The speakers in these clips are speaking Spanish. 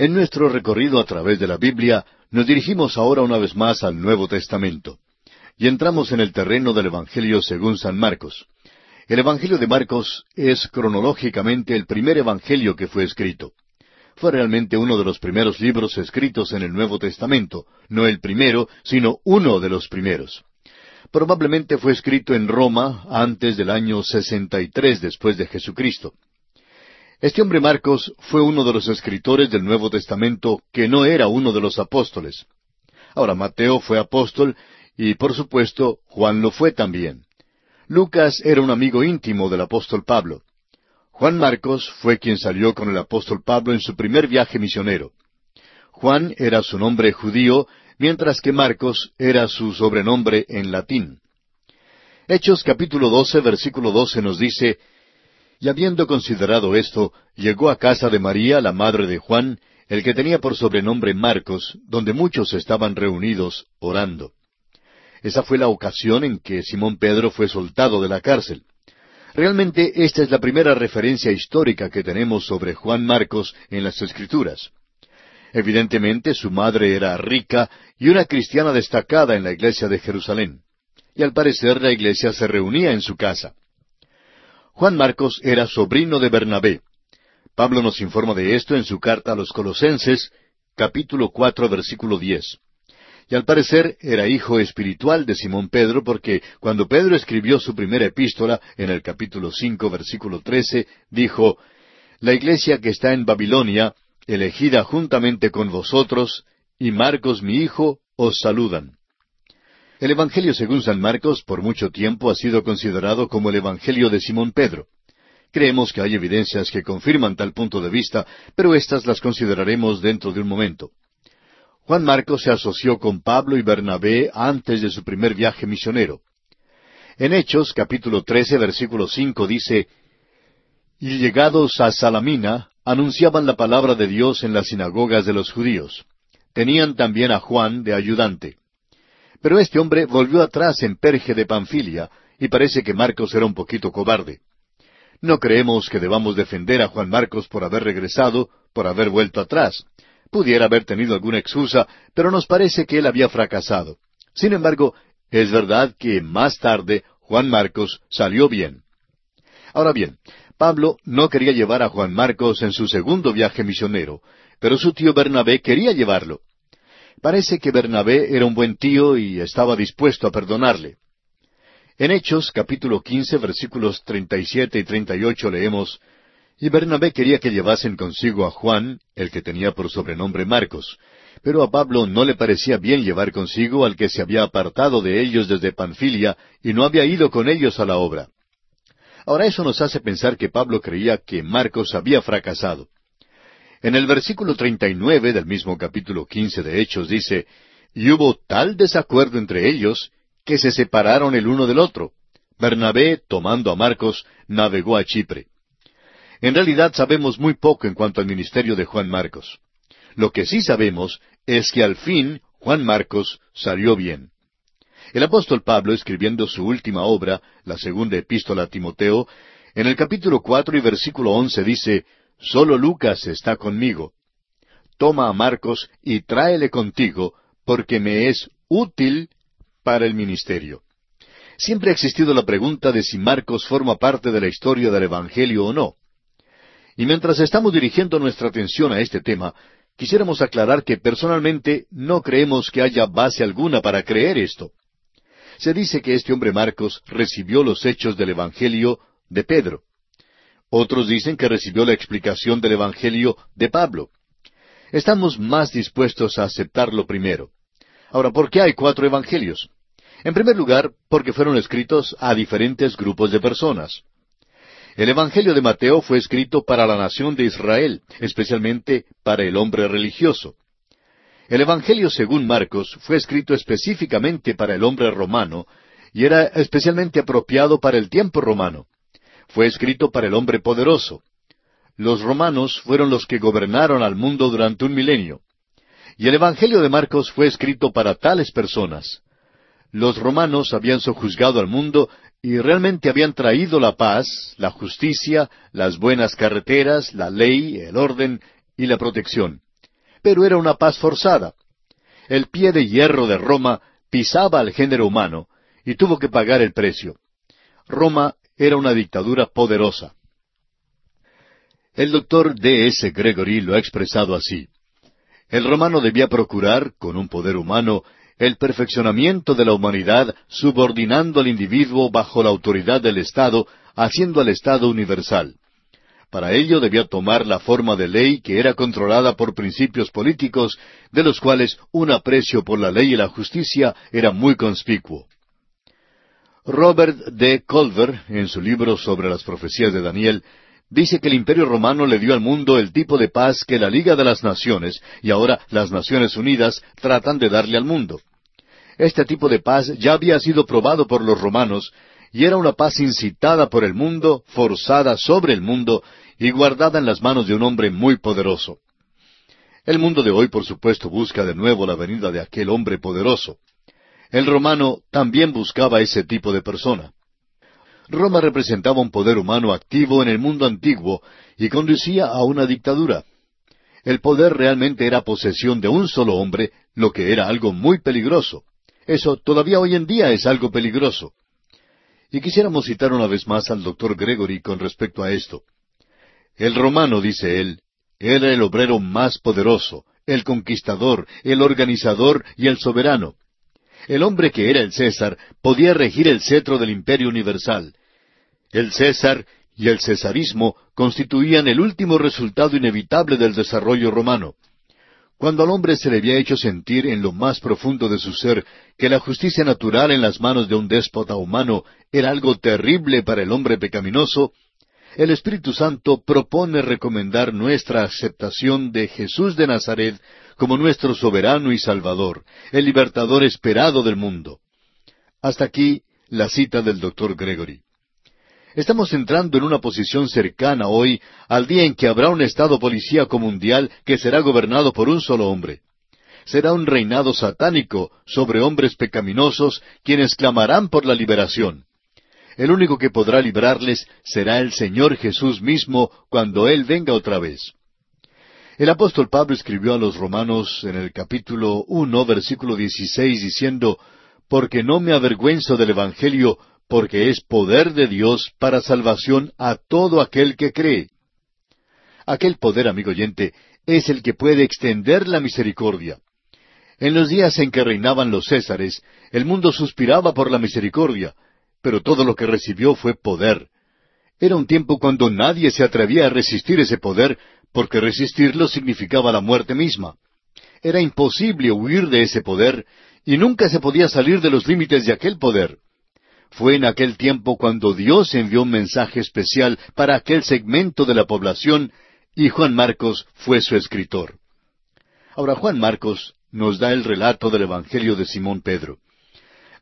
En nuestro recorrido a través de la Biblia, nos dirigimos ahora una vez más al Nuevo Testamento. Y entramos en el terreno del Evangelio según San Marcos. El Evangelio de Marcos es cronológicamente el primer Evangelio que fue escrito. Fue realmente uno de los primeros libros escritos en el Nuevo Testamento, no el primero, sino uno de los primeros. Probablemente fue escrito en Roma antes del año 63 después de Jesucristo. Este hombre Marcos fue uno de los escritores del Nuevo Testamento que no era uno de los apóstoles. Ahora Mateo fue apóstol y por supuesto Juan lo fue también. Lucas era un amigo íntimo del apóstol Pablo. Juan Marcos fue quien salió con el apóstol Pablo en su primer viaje misionero. Juan era su nombre judío, mientras que Marcos era su sobrenombre en latín. Hechos capítulo 12 versículo 12 nos dice, y habiendo considerado esto, llegó a casa de María, la madre de Juan, el que tenía por sobrenombre Marcos, donde muchos estaban reunidos orando. Esa fue la ocasión en que Simón Pedro fue soltado de la cárcel. Realmente esta es la primera referencia histórica que tenemos sobre Juan Marcos en las Escrituras. Evidentemente su madre era rica y una cristiana destacada en la iglesia de Jerusalén. Y al parecer la iglesia se reunía en su casa. Juan Marcos era sobrino de Bernabé. Pablo nos informa de esto en su carta a los Colosenses, capítulo cuatro, versículo diez. Y al parecer era hijo espiritual de Simón Pedro, porque cuando Pedro escribió su primera epístola, en el capítulo cinco, versículo trece, dijo, La iglesia que está en Babilonia, elegida juntamente con vosotros, y Marcos mi hijo, os saludan. El Evangelio según San Marcos por mucho tiempo ha sido considerado como el Evangelio de Simón Pedro. Creemos que hay evidencias que confirman tal punto de vista, pero estas las consideraremos dentro de un momento. Juan Marcos se asoció con Pablo y Bernabé antes de su primer viaje misionero. En Hechos capítulo 13 versículo 5 dice, Y llegados a Salamina, anunciaban la palabra de Dios en las sinagogas de los judíos. Tenían también a Juan de ayudante. Pero este hombre volvió atrás en Perge de Panfilia, y parece que Marcos era un poquito cobarde. No creemos que debamos defender a Juan Marcos por haber regresado, por haber vuelto atrás. Pudiera haber tenido alguna excusa, pero nos parece que él había fracasado. Sin embargo, es verdad que más tarde Juan Marcos salió bien. Ahora bien, Pablo no quería llevar a Juan Marcos en su segundo viaje misionero, pero su tío Bernabé quería llevarlo. Parece que Bernabé era un buen tío y estaba dispuesto a perdonarle. En Hechos capítulo quince versículos treinta y siete y treinta y ocho leemos Y Bernabé quería que llevasen consigo a Juan, el que tenía por sobrenombre Marcos, pero a Pablo no le parecía bien llevar consigo al que se había apartado de ellos desde Panfilia y no había ido con ellos a la obra. Ahora eso nos hace pensar que Pablo creía que Marcos había fracasado. En el versículo treinta y nueve del mismo capítulo quince de Hechos dice, Y hubo tal desacuerdo entre ellos que se separaron el uno del otro. Bernabé, tomando a Marcos, navegó a Chipre. En realidad sabemos muy poco en cuanto al ministerio de Juan Marcos. Lo que sí sabemos es que al fin Juan Marcos salió bien. El apóstol Pablo, escribiendo su última obra, la segunda epístola a Timoteo, en el capítulo cuatro y versículo once dice, Solo Lucas está conmigo. Toma a Marcos y tráele contigo, porque me es útil para el ministerio. Siempre ha existido la pregunta de si Marcos forma parte de la historia del Evangelio o no. Y mientras estamos dirigiendo nuestra atención a este tema, quisiéramos aclarar que personalmente no creemos que haya base alguna para creer esto. Se dice que este hombre Marcos recibió los hechos del Evangelio de Pedro. Otros dicen que recibió la explicación del Evangelio de Pablo. Estamos más dispuestos a aceptarlo primero. Ahora, ¿por qué hay cuatro Evangelios? En primer lugar, porque fueron escritos a diferentes grupos de personas. El Evangelio de Mateo fue escrito para la nación de Israel, especialmente para el hombre religioso. El Evangelio según Marcos fue escrito específicamente para el hombre romano y era especialmente apropiado para el tiempo romano fue escrito para el hombre poderoso. Los romanos fueron los que gobernaron al mundo durante un milenio. Y el Evangelio de Marcos fue escrito para tales personas. Los romanos habían sojuzgado al mundo y realmente habían traído la paz, la justicia, las buenas carreteras, la ley, el orden y la protección. pero era una paz forzada. El pie de hierro de Roma pisaba al género humano y tuvo que pagar el precio. Roma era una dictadura poderosa. El doctor D. S. Gregory lo ha expresado así. El romano debía procurar, con un poder humano, el perfeccionamiento de la humanidad subordinando al individuo bajo la autoridad del Estado, haciendo al Estado universal. Para ello debía tomar la forma de ley que era controlada por principios políticos, de los cuales un aprecio por la ley y la justicia era muy conspicuo. Robert D. Culver, en su libro sobre las profecías de Daniel, dice que el Imperio Romano le dio al mundo el tipo de paz que la Liga de las Naciones y ahora las Naciones Unidas tratan de darle al mundo. Este tipo de paz ya había sido probado por los romanos y era una paz incitada por el mundo, forzada sobre el mundo y guardada en las manos de un hombre muy poderoso. El mundo de hoy, por supuesto, busca de nuevo la venida de aquel hombre poderoso. El romano también buscaba ese tipo de persona. Roma representaba un poder humano activo en el mundo antiguo y conducía a una dictadura. El poder realmente era posesión de un solo hombre, lo que era algo muy peligroso. Eso todavía hoy en día es algo peligroso. Y quisiéramos citar una vez más al doctor Gregory con respecto a esto. El romano, dice él, era el obrero más poderoso, el conquistador, el organizador y el soberano. El hombre que era el César podía regir el cetro del imperio universal. El César y el cesarismo constituían el último resultado inevitable del desarrollo romano. Cuando al hombre se le había hecho sentir en lo más profundo de su ser que la justicia natural en las manos de un déspota humano era algo terrible para el hombre pecaminoso, el Espíritu Santo propone recomendar nuestra aceptación de Jesús de Nazaret como nuestro soberano y salvador, el libertador esperado del mundo. Hasta aquí la cita del doctor Gregory. Estamos entrando en una posición cercana hoy al día en que habrá un Estado policíaco mundial que será gobernado por un solo hombre. Será un reinado satánico sobre hombres pecaminosos quienes clamarán por la liberación. El único que podrá librarles será el Señor Jesús mismo cuando Él venga otra vez. El apóstol Pablo escribió a los romanos en el capítulo uno, versículo dieciséis, diciendo, Porque no me avergüenzo del Evangelio, porque es poder de Dios para salvación a todo aquel que cree. Aquel poder, amigo oyente, es el que puede extender la misericordia. En los días en que reinaban los Césares, el mundo suspiraba por la misericordia, pero todo lo que recibió fue poder. Era un tiempo cuando nadie se atrevía a resistir ese poder, porque resistirlo significaba la muerte misma. Era imposible huir de ese poder, y nunca se podía salir de los límites de aquel poder. Fue en aquel tiempo cuando Dios envió un mensaje especial para aquel segmento de la población, y Juan Marcos fue su escritor. Ahora Juan Marcos nos da el relato del Evangelio de Simón Pedro.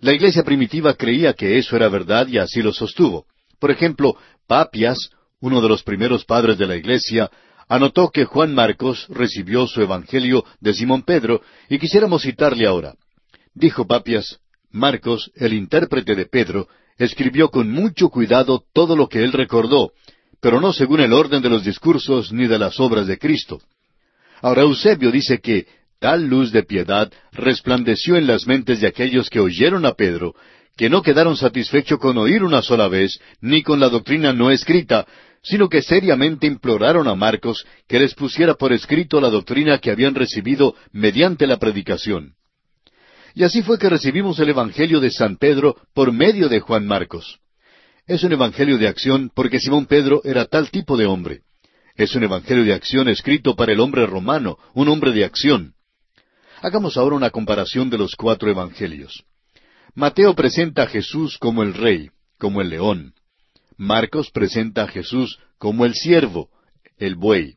La iglesia primitiva creía que eso era verdad y así lo sostuvo. Por ejemplo, Papias, uno de los primeros padres de la iglesia, anotó que Juan Marcos recibió su Evangelio de Simón Pedro y quisiéramos citarle ahora. Dijo Papias, Marcos, el intérprete de Pedro, escribió con mucho cuidado todo lo que él recordó, pero no según el orden de los discursos ni de las obras de Cristo. Ahora Eusebio dice que tal luz de piedad resplandeció en las mentes de aquellos que oyeron a Pedro, que no quedaron satisfechos con oír una sola vez, ni con la doctrina no escrita, sino que seriamente imploraron a Marcos que les pusiera por escrito la doctrina que habían recibido mediante la predicación. Y así fue que recibimos el Evangelio de San Pedro por medio de Juan Marcos. Es un Evangelio de acción porque Simón Pedro era tal tipo de hombre. Es un Evangelio de acción escrito para el hombre romano, un hombre de acción. Hagamos ahora una comparación de los cuatro Evangelios. Mateo presenta a Jesús como el rey, como el león. Marcos presenta a Jesús como el siervo, el buey.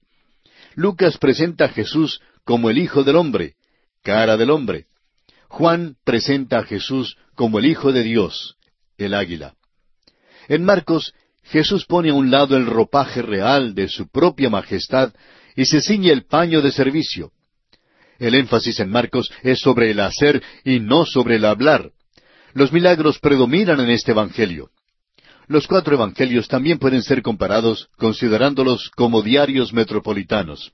Lucas presenta a Jesús como el Hijo del Hombre, cara del hombre. Juan presenta a Jesús como el Hijo de Dios, el águila. En Marcos, Jesús pone a un lado el ropaje real de su propia majestad y se ciñe el paño de servicio. El énfasis en Marcos es sobre el hacer y no sobre el hablar. Los milagros predominan en este Evangelio. Los cuatro evangelios también pueden ser comparados considerándolos como diarios metropolitanos.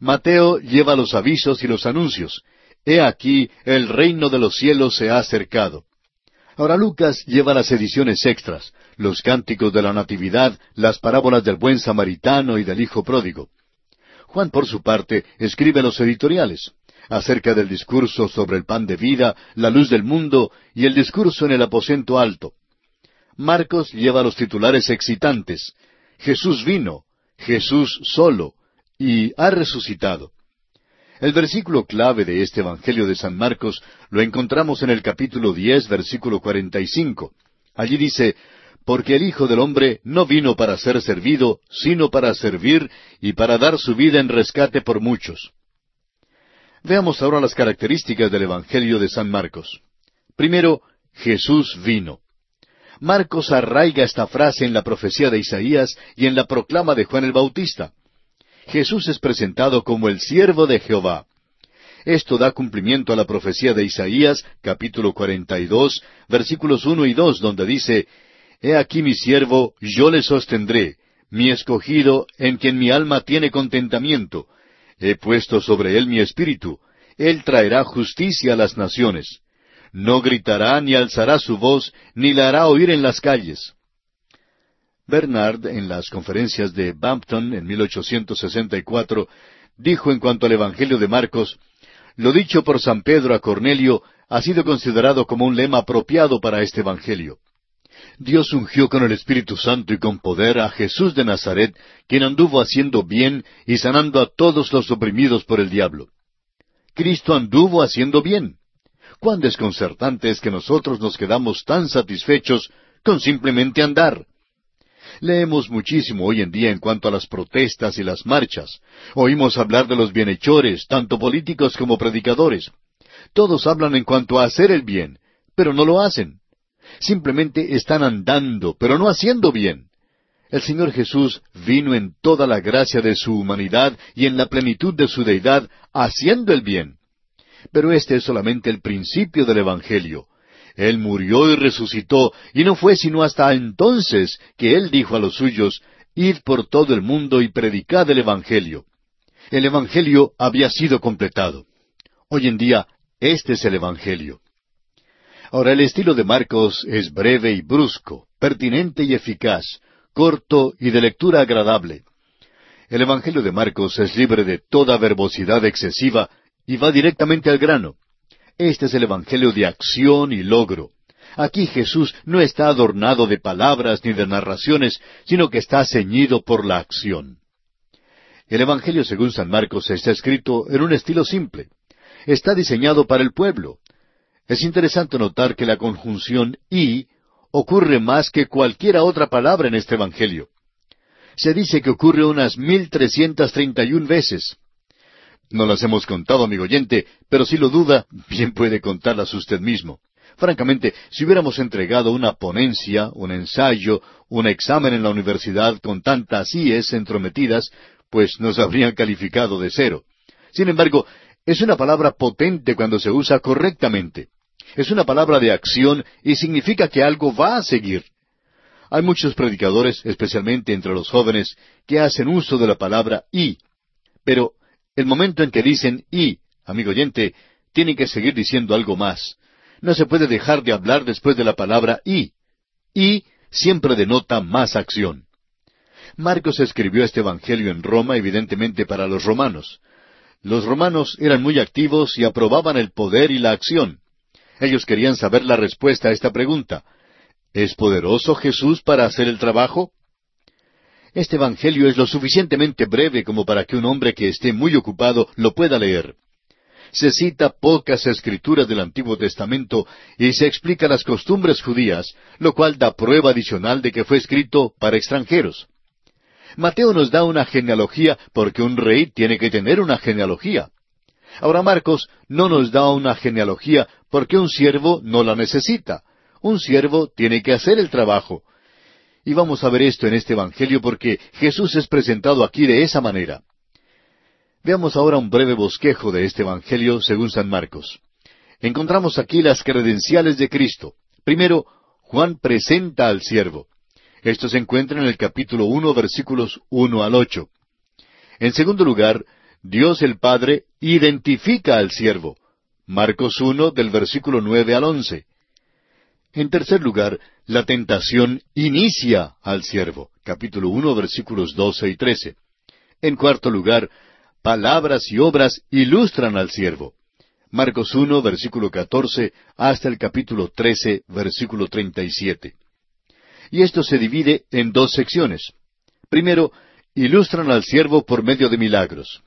Mateo lleva los avisos y los anuncios. He aquí, el reino de los cielos se ha acercado. Ahora Lucas lleva las ediciones extras, los cánticos de la Natividad, las parábolas del buen samaritano y del Hijo pródigo. Juan, por su parte, escribe los editoriales acerca del discurso sobre el pan de vida, la luz del mundo y el discurso en el aposento alto. Marcos lleva los titulares excitantes. Jesús vino, Jesús solo, y ha resucitado. El versículo clave de este Evangelio de San Marcos lo encontramos en el capítulo diez, versículo cuarenta y cinco. Allí dice, Porque el Hijo del Hombre no vino para ser servido, sino para servir y para dar su vida en rescate por muchos. Veamos ahora las características del Evangelio de San Marcos. Primero, Jesús vino. Marcos arraiga esta frase en la profecía de Isaías y en la proclama de Juan el Bautista. Jesús es presentado como el siervo de Jehová. Esto da cumplimiento a la profecía de Isaías, capítulo 42, versículos 1 y 2, donde dice, He aquí mi siervo, yo le sostendré, mi escogido, en quien mi alma tiene contentamiento. He puesto sobre él mi espíritu, él traerá justicia a las naciones no gritará ni alzará su voz, ni la hará oír en las calles. Bernard, en las conferencias de Bampton en 1864, dijo en cuanto al Evangelio de Marcos, lo dicho por San Pedro a Cornelio ha sido considerado como un lema apropiado para este Evangelio. Dios ungió con el Espíritu Santo y con poder a Jesús de Nazaret, quien anduvo haciendo bien y sanando a todos los oprimidos por el diablo. Cristo anduvo haciendo bien. Cuán desconcertante es que nosotros nos quedamos tan satisfechos con simplemente andar. Leemos muchísimo hoy en día en cuanto a las protestas y las marchas. Oímos hablar de los bienhechores, tanto políticos como predicadores. Todos hablan en cuanto a hacer el bien, pero no lo hacen. Simplemente están andando, pero no haciendo bien. El Señor Jesús vino en toda la gracia de su humanidad y en la plenitud de su deidad, haciendo el bien. Pero este es solamente el principio del Evangelio. Él murió y resucitó, y no fue sino hasta entonces que Él dijo a los suyos, Id por todo el mundo y predicad el Evangelio. El Evangelio había sido completado. Hoy en día, este es el Evangelio. Ahora, el estilo de Marcos es breve y brusco, pertinente y eficaz, corto y de lectura agradable. El Evangelio de Marcos es libre de toda verbosidad excesiva y va directamente al grano. Este es el Evangelio de acción y logro. Aquí Jesús no está adornado de palabras ni de narraciones, sino que está ceñido por la acción. El Evangelio según San Marcos está escrito en un estilo simple. Está diseñado para el pueblo. Es interesante notar que la conjunción y ocurre más que cualquiera otra palabra en este Evangelio. Se dice que ocurre unas mil trescientas treinta y un veces. No las hemos contado, amigo oyente, pero si lo duda, bien puede contarlas usted mismo. Francamente, si hubiéramos entregado una ponencia, un ensayo, un examen en la universidad con tantas IES entrometidas, pues nos habrían calificado de cero. Sin embargo, es una palabra potente cuando se usa correctamente. Es una palabra de acción y significa que algo va a seguir. Hay muchos predicadores, especialmente entre los jóvenes, que hacen uso de la palabra y, pero el momento en que dicen y, amigo oyente, tienen que seguir diciendo algo más. No se puede dejar de hablar después de la palabra y. Y siempre denota más acción. Marcos escribió este Evangelio en Roma, evidentemente para los romanos. Los romanos eran muy activos y aprobaban el poder y la acción. Ellos querían saber la respuesta a esta pregunta. ¿Es poderoso Jesús para hacer el trabajo? Este Evangelio es lo suficientemente breve como para que un hombre que esté muy ocupado lo pueda leer. Se cita pocas escrituras del Antiguo Testamento y se explica las costumbres judías, lo cual da prueba adicional de que fue escrito para extranjeros. Mateo nos da una genealogía porque un rey tiene que tener una genealogía. Ahora Marcos no nos da una genealogía porque un siervo no la necesita. Un siervo tiene que hacer el trabajo. Y vamos a ver esto en este Evangelio porque Jesús es presentado aquí de esa manera. Veamos ahora un breve bosquejo de este Evangelio según San Marcos. Encontramos aquí las credenciales de Cristo. Primero, Juan presenta al siervo. Esto se encuentra en el capítulo uno, versículos uno al ocho. En segundo lugar, Dios el Padre identifica al siervo. Marcos 1 del versículo 9 al 11. En tercer lugar, la tentación inicia al siervo. Capítulo 1 versículos 12 y 13. En cuarto lugar, palabras y obras ilustran al siervo. Marcos 1 versículo 14 hasta el capítulo 13 versículo 37. Y esto se divide en dos secciones. Primero, ilustran al siervo por medio de milagros.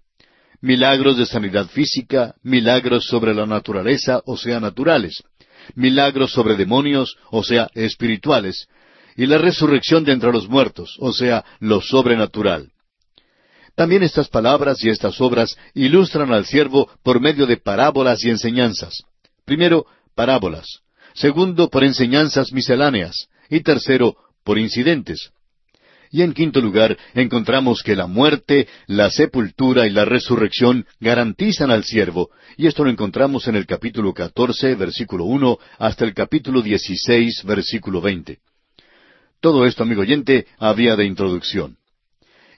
Milagros de sanidad física, milagros sobre la naturaleza, o sea, naturales. Milagros sobre demonios, o sea, espirituales. Y la resurrección de entre los muertos, o sea, lo sobrenatural. También estas palabras y estas obras ilustran al siervo por medio de parábolas y enseñanzas. Primero, parábolas. Segundo, por enseñanzas misceláneas. Y tercero, por incidentes. Y en quinto lugar, encontramos que la muerte, la sepultura y la resurrección garantizan al siervo, y esto lo encontramos en el capítulo catorce, versículo uno, hasta el capítulo dieciséis, versículo veinte. Todo esto, amigo oyente, había de introducción.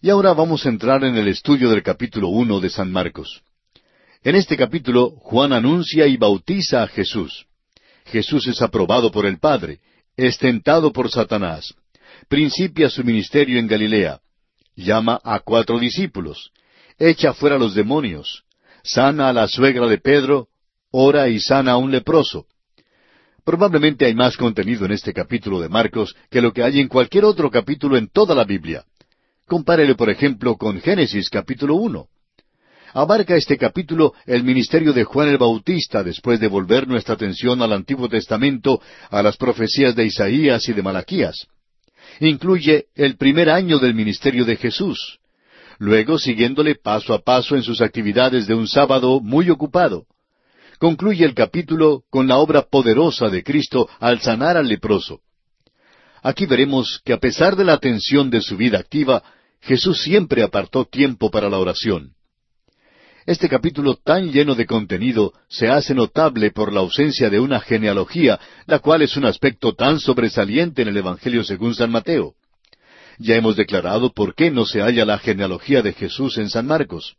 Y ahora vamos a entrar en el estudio del capítulo uno de San Marcos. En este capítulo, Juan anuncia y bautiza a Jesús. Jesús es aprobado por el Padre, es tentado por Satanás, principia su ministerio en Galilea, llama a cuatro discípulos, echa fuera los demonios, sana a la suegra de Pedro, ora y sana a un leproso. Probablemente hay más contenido en este capítulo de Marcos que lo que hay en cualquier otro capítulo en toda la Biblia. Compárele, por ejemplo, con Génesis capítulo uno. Abarca este capítulo el ministerio de Juan el Bautista después de volver nuestra atención al Antiguo Testamento, a las profecías de Isaías y de Malaquías incluye el primer año del ministerio de Jesús, luego siguiéndole paso a paso en sus actividades de un sábado muy ocupado. Concluye el capítulo con la obra poderosa de Cristo al sanar al leproso. Aquí veremos que a pesar de la atención de su vida activa, Jesús siempre apartó tiempo para la oración. Este capítulo tan lleno de contenido se hace notable por la ausencia de una genealogía, la cual es un aspecto tan sobresaliente en el Evangelio según San Mateo. Ya hemos declarado por qué no se halla la genealogía de Jesús en San Marcos.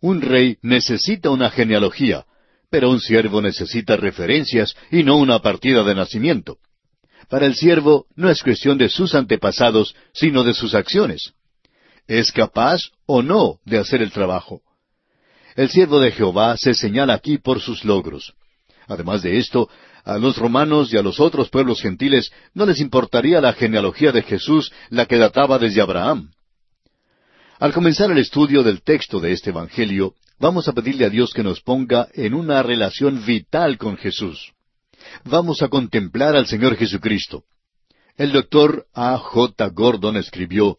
Un rey necesita una genealogía, pero un siervo necesita referencias y no una partida de nacimiento. Para el siervo no es cuestión de sus antepasados, sino de sus acciones. ¿Es capaz o no de hacer el trabajo? El siervo de Jehová se señala aquí por sus logros. Además de esto, a los romanos y a los otros pueblos gentiles no les importaría la genealogía de Jesús, la que databa desde Abraham. Al comenzar el estudio del texto de este Evangelio, vamos a pedirle a Dios que nos ponga en una relación vital con Jesús. Vamos a contemplar al Señor Jesucristo. El doctor A. J. Gordon escribió,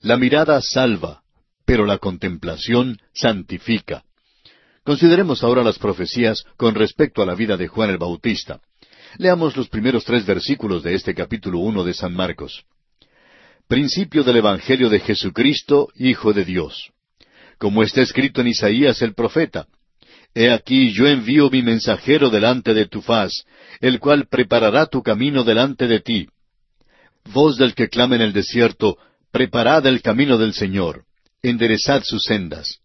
La mirada salva, pero la contemplación santifica. Consideremos ahora las profecías con respecto a la vida de Juan el Bautista. Leamos los primeros tres versículos de este capítulo uno de San Marcos. Principio del Evangelio de Jesucristo, Hijo de Dios. Como está escrito en Isaías el profeta, He aquí yo envío mi mensajero delante de tu faz, el cual preparará tu camino delante de ti. Voz del que clama en el desierto, preparad el camino del Señor, enderezad sus sendas.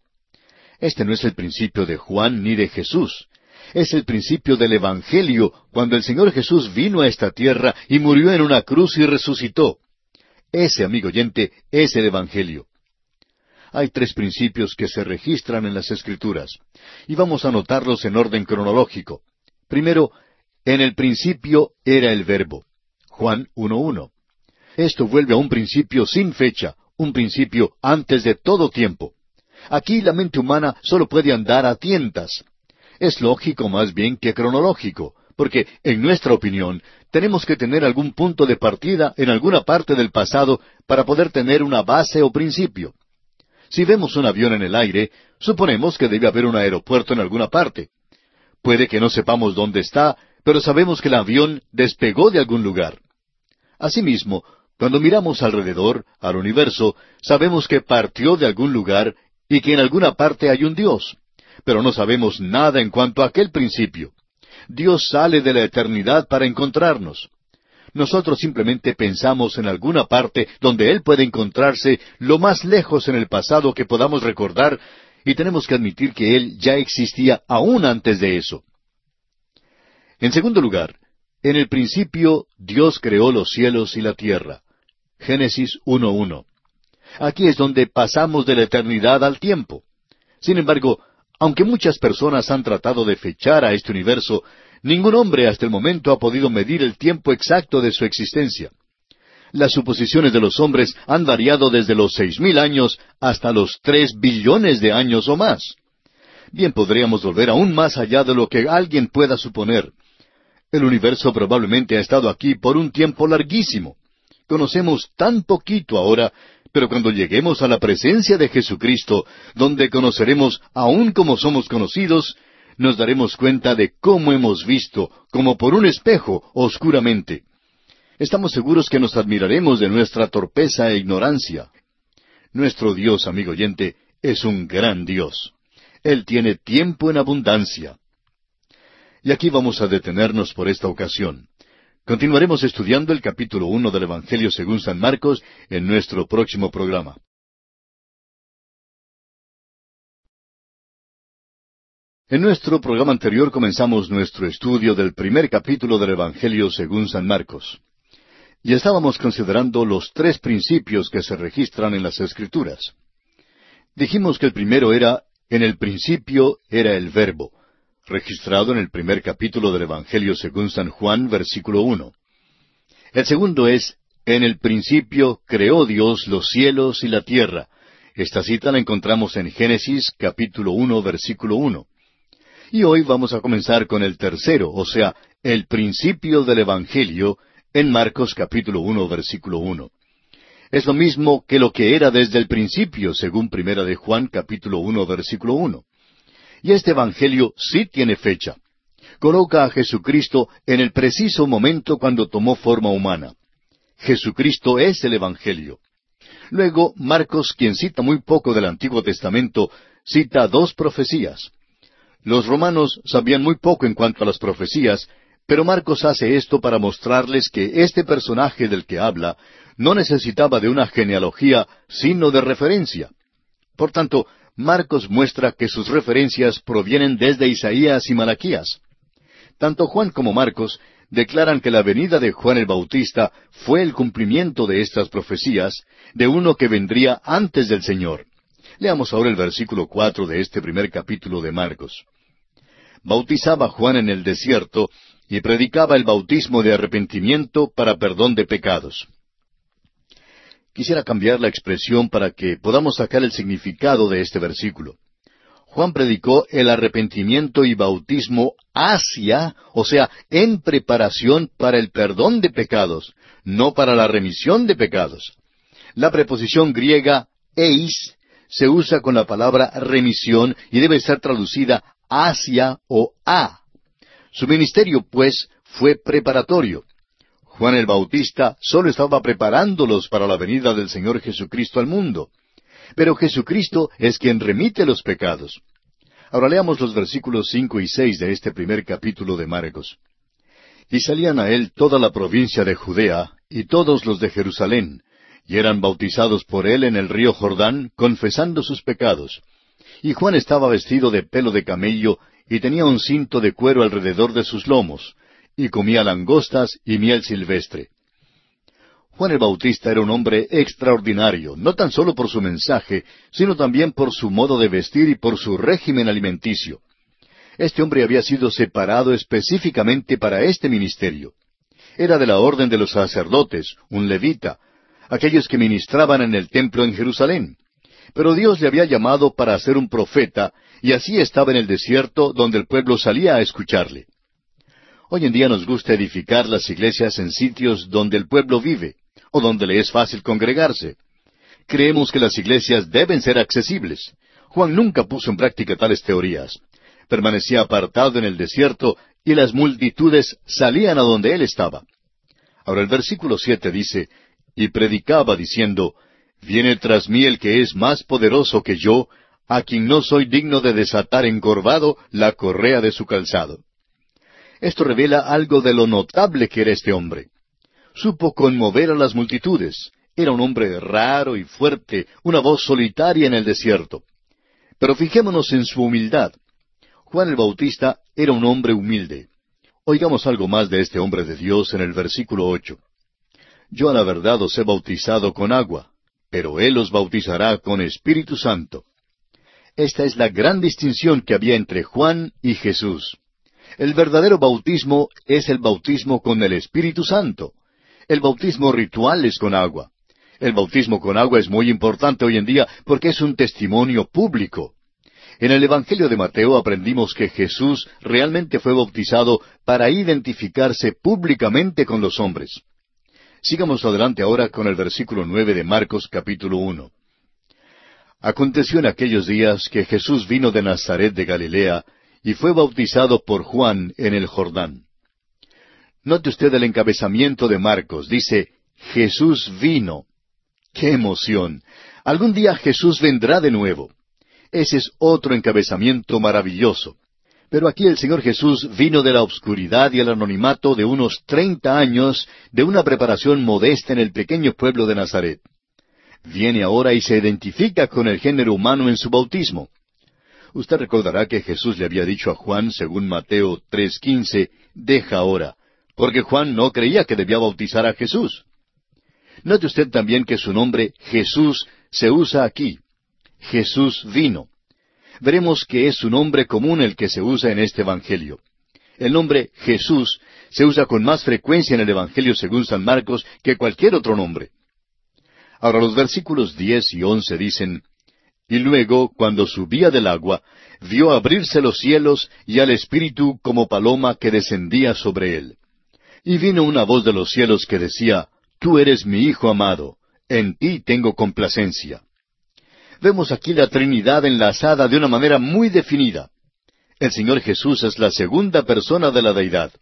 Este no es el principio de Juan ni de Jesús. Es el principio del Evangelio, cuando el Señor Jesús vino a esta tierra y murió en una cruz y resucitó. Ese, amigo oyente, es el Evangelio. Hay tres principios que se registran en las Escrituras, y vamos a notarlos en orden cronológico. Primero, en el principio era el Verbo. Juan 1.1. Esto vuelve a un principio sin fecha, un principio antes de todo tiempo. Aquí la mente humana solo puede andar a tientas. Es lógico más bien que cronológico, porque, en nuestra opinión, tenemos que tener algún punto de partida en alguna parte del pasado para poder tener una base o principio. Si vemos un avión en el aire, suponemos que debe haber un aeropuerto en alguna parte. Puede que no sepamos dónde está, pero sabemos que el avión despegó de algún lugar. Asimismo, cuando miramos alrededor, al universo, sabemos que partió de algún lugar y que en alguna parte hay un Dios, pero no sabemos nada en cuanto a aquel principio. Dios sale de la eternidad para encontrarnos. Nosotros simplemente pensamos en alguna parte donde Él puede encontrarse lo más lejos en el pasado que podamos recordar, y tenemos que admitir que Él ya existía aún antes de eso. En segundo lugar, en el principio Dios creó los cielos y la tierra. Génesis 1.1. Aquí es donde pasamos de la eternidad al tiempo. Sin embargo, aunque muchas personas han tratado de fechar a este universo, ningún hombre hasta el momento ha podido medir el tiempo exacto de su existencia. Las suposiciones de los hombres han variado desde los seis mil años hasta los tres billones de años o más. Bien podríamos volver aún más allá de lo que alguien pueda suponer. El universo probablemente ha estado aquí por un tiempo larguísimo. Conocemos tan poquito ahora, pero cuando lleguemos a la presencia de Jesucristo, donde conoceremos aún como somos conocidos, nos daremos cuenta de cómo hemos visto, como por un espejo, oscuramente. Estamos seguros que nos admiraremos de nuestra torpeza e ignorancia. Nuestro Dios, amigo oyente, es un gran Dios. Él tiene tiempo en abundancia. Y aquí vamos a detenernos por esta ocasión. Continuaremos estudiando el capítulo uno del Evangelio según San Marcos en nuestro próximo programa. En nuestro programa anterior comenzamos nuestro estudio del primer capítulo del Evangelio según San Marcos. Y estábamos considerando los tres principios que se registran en las Escrituras. Dijimos que el primero era, en el principio era el verbo, registrado en el primer capítulo del Evangelio según San Juan, versículo uno. El segundo es, en el principio creó Dios los cielos y la tierra. Esta cita la encontramos en Génesis capítulo uno, versículo uno. Y hoy vamos a comenzar con el tercero, o sea, el principio del Evangelio, en Marcos capítulo uno, versículo uno. Es lo mismo que lo que era desde el principio, según Primera de Juan capítulo uno, versículo uno. Y este Evangelio sí tiene fecha. Coloca a Jesucristo en el preciso momento cuando tomó forma humana. Jesucristo es el Evangelio. Luego, Marcos, quien cita muy poco del Antiguo Testamento, cita dos profecías. Los romanos sabían muy poco en cuanto a las profecías, pero Marcos hace esto para mostrarles que este personaje del que habla no necesitaba de una genealogía, sino de referencia. Por tanto, Marcos muestra que sus referencias provienen desde Isaías y Malaquías. Tanto Juan como Marcos declaran que la venida de Juan el Bautista fue el cumplimiento de estas profecías de uno que vendría antes del Señor. Leamos ahora el versículo cuatro de este primer capítulo de Marcos. Bautizaba Juan en el desierto y predicaba el bautismo de arrepentimiento para perdón de pecados. Quisiera cambiar la expresión para que podamos sacar el significado de este versículo. Juan predicó el arrepentimiento y bautismo hacia, o sea, en preparación para el perdón de pecados, no para la remisión de pecados. La preposición griega eis se usa con la palabra remisión y debe ser traducida hacia o a. Su ministerio, pues, fue preparatorio. Juan el Bautista solo estaba preparándolos para la venida del Señor Jesucristo al mundo. Pero Jesucristo es quien remite los pecados. Ahora leamos los versículos cinco y seis de este primer capítulo de Marcos. Y salían a él toda la provincia de Judea y todos los de Jerusalén, y eran bautizados por él en el río Jordán, confesando sus pecados. Y Juan estaba vestido de pelo de camello y tenía un cinto de cuero alrededor de sus lomos, y comía langostas y miel silvestre. Juan el Bautista era un hombre extraordinario, no tan solo por su mensaje, sino también por su modo de vestir y por su régimen alimenticio. Este hombre había sido separado específicamente para este ministerio. Era de la orden de los sacerdotes, un levita, aquellos que ministraban en el templo en Jerusalén. Pero Dios le había llamado para ser un profeta, y así estaba en el desierto donde el pueblo salía a escucharle. Hoy en día nos gusta edificar las iglesias en sitios donde el pueblo vive o donde le es fácil congregarse. Creemos que las iglesias deben ser accesibles. Juan nunca puso en práctica tales teorías. Permanecía apartado en el desierto y las multitudes salían a donde él estaba. Ahora el versículo siete dice, y predicaba diciendo, Viene tras mí el que es más poderoso que yo, a quien no soy digno de desatar encorvado la correa de su calzado. Esto revela algo de lo notable que era este hombre. Supo conmover a las multitudes. Era un hombre raro y fuerte, una voz solitaria en el desierto. Pero fijémonos en su humildad. Juan el Bautista era un hombre humilde. Oigamos algo más de este hombre de Dios en el versículo ocho. Yo a la verdad os he bautizado con agua, pero Él os bautizará con Espíritu Santo. Esta es la gran distinción que había entre Juan y Jesús. El verdadero bautismo es el bautismo con el Espíritu Santo. El bautismo ritual es con agua. El bautismo con agua es muy importante hoy en día porque es un testimonio público. En el Evangelio de Mateo aprendimos que Jesús realmente fue bautizado para identificarse públicamente con los hombres. Sigamos adelante ahora con el versículo nueve de Marcos capítulo uno. Aconteció en aquellos días que Jesús vino de Nazaret de Galilea y fue bautizado por Juan en el Jordán. Note usted el encabezamiento de Marcos. Dice, Jesús vino. ¡Qué emoción! Algún día Jesús vendrá de nuevo. Ese es otro encabezamiento maravilloso. Pero aquí el Señor Jesús vino de la obscuridad y el anonimato de unos treinta años de una preparación modesta en el pequeño pueblo de Nazaret. Viene ahora y se identifica con el género humano en su bautismo. Usted recordará que Jesús le había dicho a Juan, según Mateo 3:15, deja ahora, porque Juan no creía que debía bautizar a Jesús. Note usted también que su nombre Jesús se usa aquí. Jesús vino. Veremos que es un nombre común el que se usa en este Evangelio. El nombre Jesús se usa con más frecuencia en el Evangelio según San Marcos que cualquier otro nombre. Ahora los versículos diez y once dicen, Y luego, cuando subía del agua, vio abrirse los cielos y al Espíritu como paloma que descendía sobre él. Y vino una voz de los cielos que decía, Tú eres mi Hijo amado, en ti tengo complacencia. Vemos aquí la Trinidad enlazada de una manera muy definida. El Señor Jesús es la segunda persona de la deidad.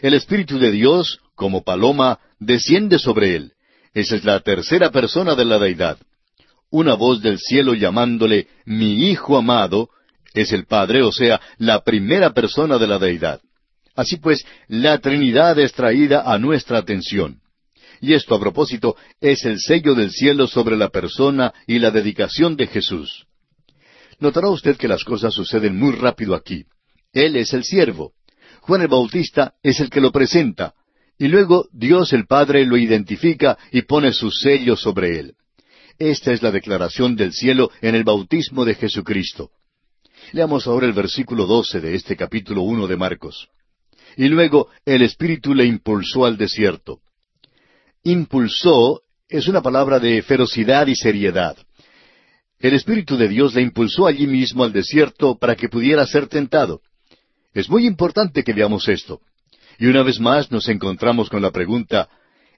El Espíritu de Dios, como paloma, desciende sobre él. Esa es la tercera persona de la deidad. Una voz del cielo llamándole mi Hijo amado es el Padre, o sea, la primera persona de la deidad. Así pues, la Trinidad es traída a nuestra atención. Y esto a propósito es el sello del cielo sobre la persona y la dedicación de Jesús. Notará usted que las cosas suceden muy rápido aquí. Él es el siervo. Juan el Bautista es el que lo presenta. Y luego Dios el Padre lo identifica y pone su sello sobre él. Esta es la declaración del cielo en el bautismo de Jesucristo. Leamos ahora el versículo doce de este capítulo uno de Marcos. Y luego el Espíritu le impulsó al desierto. Impulsó es una palabra de ferocidad y seriedad. El Espíritu de Dios le impulsó allí mismo al desierto para que pudiera ser tentado. Es muy importante que veamos esto. Y una vez más nos encontramos con la pregunta,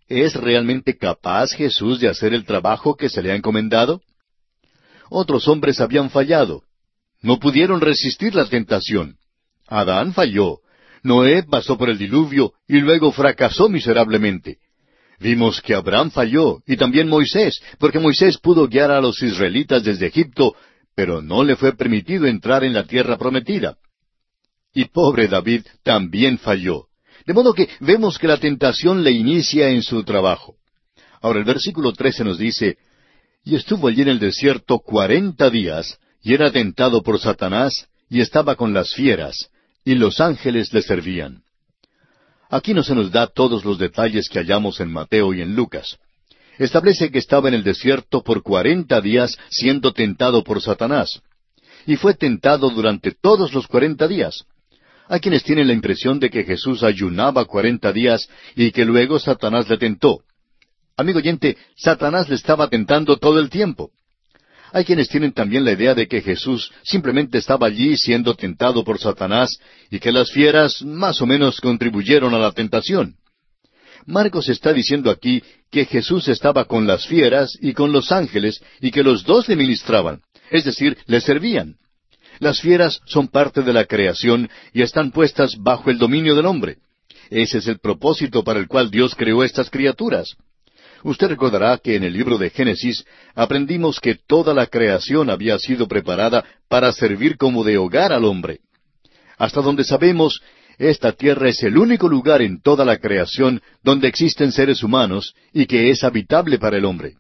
¿es realmente capaz Jesús de hacer el trabajo que se le ha encomendado? Otros hombres habían fallado. No pudieron resistir la tentación. Adán falló. Noé pasó por el diluvio y luego fracasó miserablemente. Vimos que Abraham falló y también Moisés, porque Moisés pudo guiar a los israelitas desde Egipto, pero no le fue permitido entrar en la tierra prometida. Y pobre David también falló. De modo que vemos que la tentación le inicia en su trabajo. Ahora el versículo trece nos dice, Y estuvo allí en el desierto cuarenta días, y era tentado por Satanás, y estaba con las fieras, y los ángeles le servían. Aquí no se nos da todos los detalles que hallamos en Mateo y en Lucas. Establece que estaba en el desierto por cuarenta días siendo tentado por Satanás. Y fue tentado durante todos los cuarenta días. Hay quienes tienen la impresión de que Jesús ayunaba cuarenta días y que luego Satanás le tentó. Amigo oyente, Satanás le estaba tentando todo el tiempo. Hay quienes tienen también la idea de que Jesús simplemente estaba allí siendo tentado por Satanás y que las fieras más o menos contribuyeron a la tentación. Marcos está diciendo aquí que Jesús estaba con las fieras y con los ángeles y que los dos le ministraban, es decir, le servían. Las fieras son parte de la creación y están puestas bajo el dominio del hombre. Ese es el propósito para el cual Dios creó estas criaturas. Usted recordará que en el libro de Génesis aprendimos que toda la creación había sido preparada para servir como de hogar al hombre. Hasta donde sabemos, esta tierra es el único lugar en toda la creación donde existen seres humanos y que es habitable para el hombre.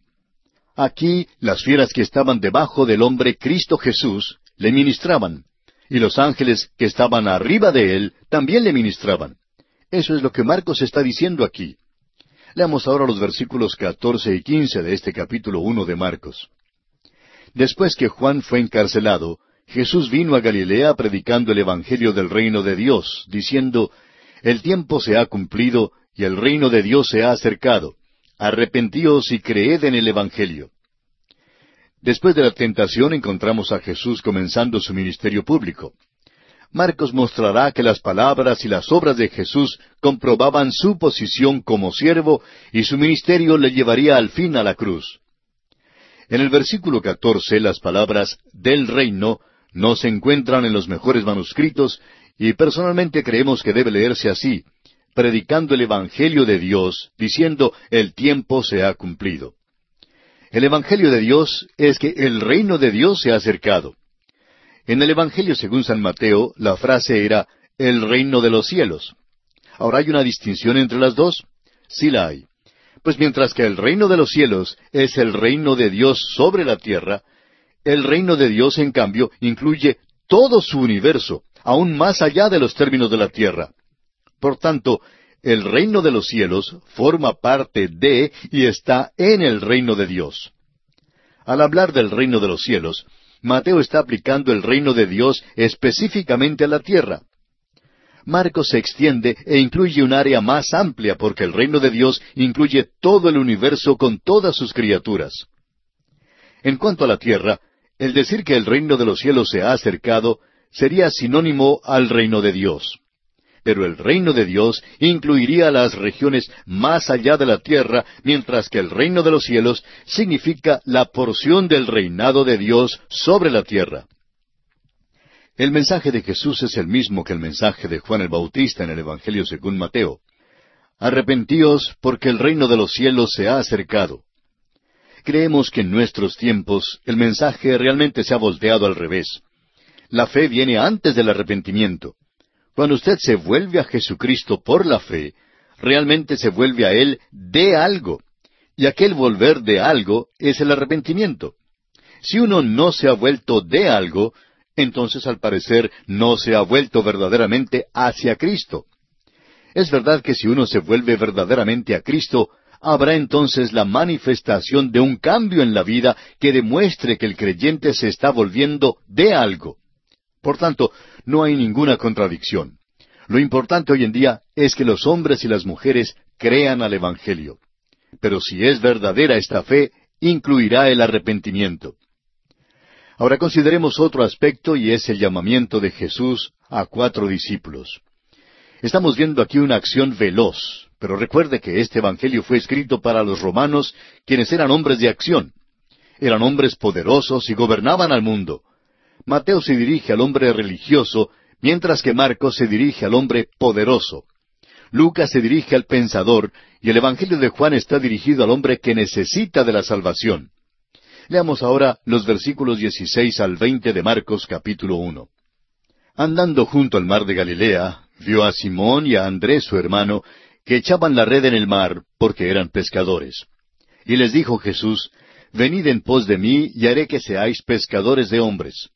Aquí, las fieras que estaban debajo del hombre Cristo Jesús le ministraban, y los ángeles que estaban arriba de él también le ministraban. Eso es lo que Marcos está diciendo aquí. Leamos ahora los versículos catorce y quince de este capítulo uno de Marcos. Después que Juan fue encarcelado, Jesús vino a Galilea predicando el Evangelio del reino de Dios, diciendo, El tiempo se ha cumplido y el reino de Dios se ha acercado. Arrepentíos y creed en el Evangelio. Después de la tentación encontramos a Jesús comenzando su ministerio público. Marcos mostrará que las palabras y las obras de Jesús comprobaban su posición como siervo y su ministerio le llevaría al fin a la cruz. En el versículo catorce las palabras del reino no se encuentran en los mejores manuscritos y personalmente creemos que debe leerse así, predicando el Evangelio de Dios, diciendo el tiempo se ha cumplido. El Evangelio de Dios es que el reino de Dios se ha acercado. En el Evangelio según San Mateo, la frase era el reino de los cielos. Ahora hay una distinción entre las dos. Sí la hay. Pues mientras que el reino de los cielos es el reino de Dios sobre la tierra, el reino de Dios, en cambio, incluye todo su universo, aún más allá de los términos de la tierra. Por tanto, el reino de los cielos forma parte de y está en el reino de Dios. Al hablar del reino de los cielos, Mateo está aplicando el reino de Dios específicamente a la tierra. Marcos se extiende e incluye un área más amplia porque el reino de Dios incluye todo el universo con todas sus criaturas. En cuanto a la tierra, el decir que el reino de los cielos se ha acercado sería sinónimo al reino de Dios pero el reino de Dios incluiría las regiones más allá de la tierra, mientras que el reino de los cielos significa la porción del reinado de Dios sobre la tierra. El mensaje de Jesús es el mismo que el mensaje de Juan el Bautista en el Evangelio según Mateo. Arrepentíos porque el reino de los cielos se ha acercado. Creemos que en nuestros tiempos el mensaje realmente se ha volteado al revés. La fe viene antes del arrepentimiento. Cuando usted se vuelve a Jesucristo por la fe, realmente se vuelve a Él de algo. Y aquel volver de algo es el arrepentimiento. Si uno no se ha vuelto de algo, entonces al parecer no se ha vuelto verdaderamente hacia Cristo. Es verdad que si uno se vuelve verdaderamente a Cristo, habrá entonces la manifestación de un cambio en la vida que demuestre que el creyente se está volviendo de algo. Por tanto, no hay ninguna contradicción. Lo importante hoy en día es que los hombres y las mujeres crean al Evangelio. Pero si es verdadera esta fe, incluirá el arrepentimiento. Ahora consideremos otro aspecto y es el llamamiento de Jesús a cuatro discípulos. Estamos viendo aquí una acción veloz, pero recuerde que este Evangelio fue escrito para los romanos, quienes eran hombres de acción. Eran hombres poderosos y gobernaban al mundo. Mateo se dirige al hombre religioso, mientras que Marcos se dirige al hombre poderoso. Lucas se dirige al pensador, y el Evangelio de Juan está dirigido al hombre que necesita de la salvación. Leamos ahora los versículos 16 al 20 de Marcos capítulo 1. Andando junto al mar de Galilea, vio a Simón y a Andrés su hermano, que echaban la red en el mar, porque eran pescadores. Y les dijo Jesús, Venid en pos de mí, y haré que seáis pescadores de hombres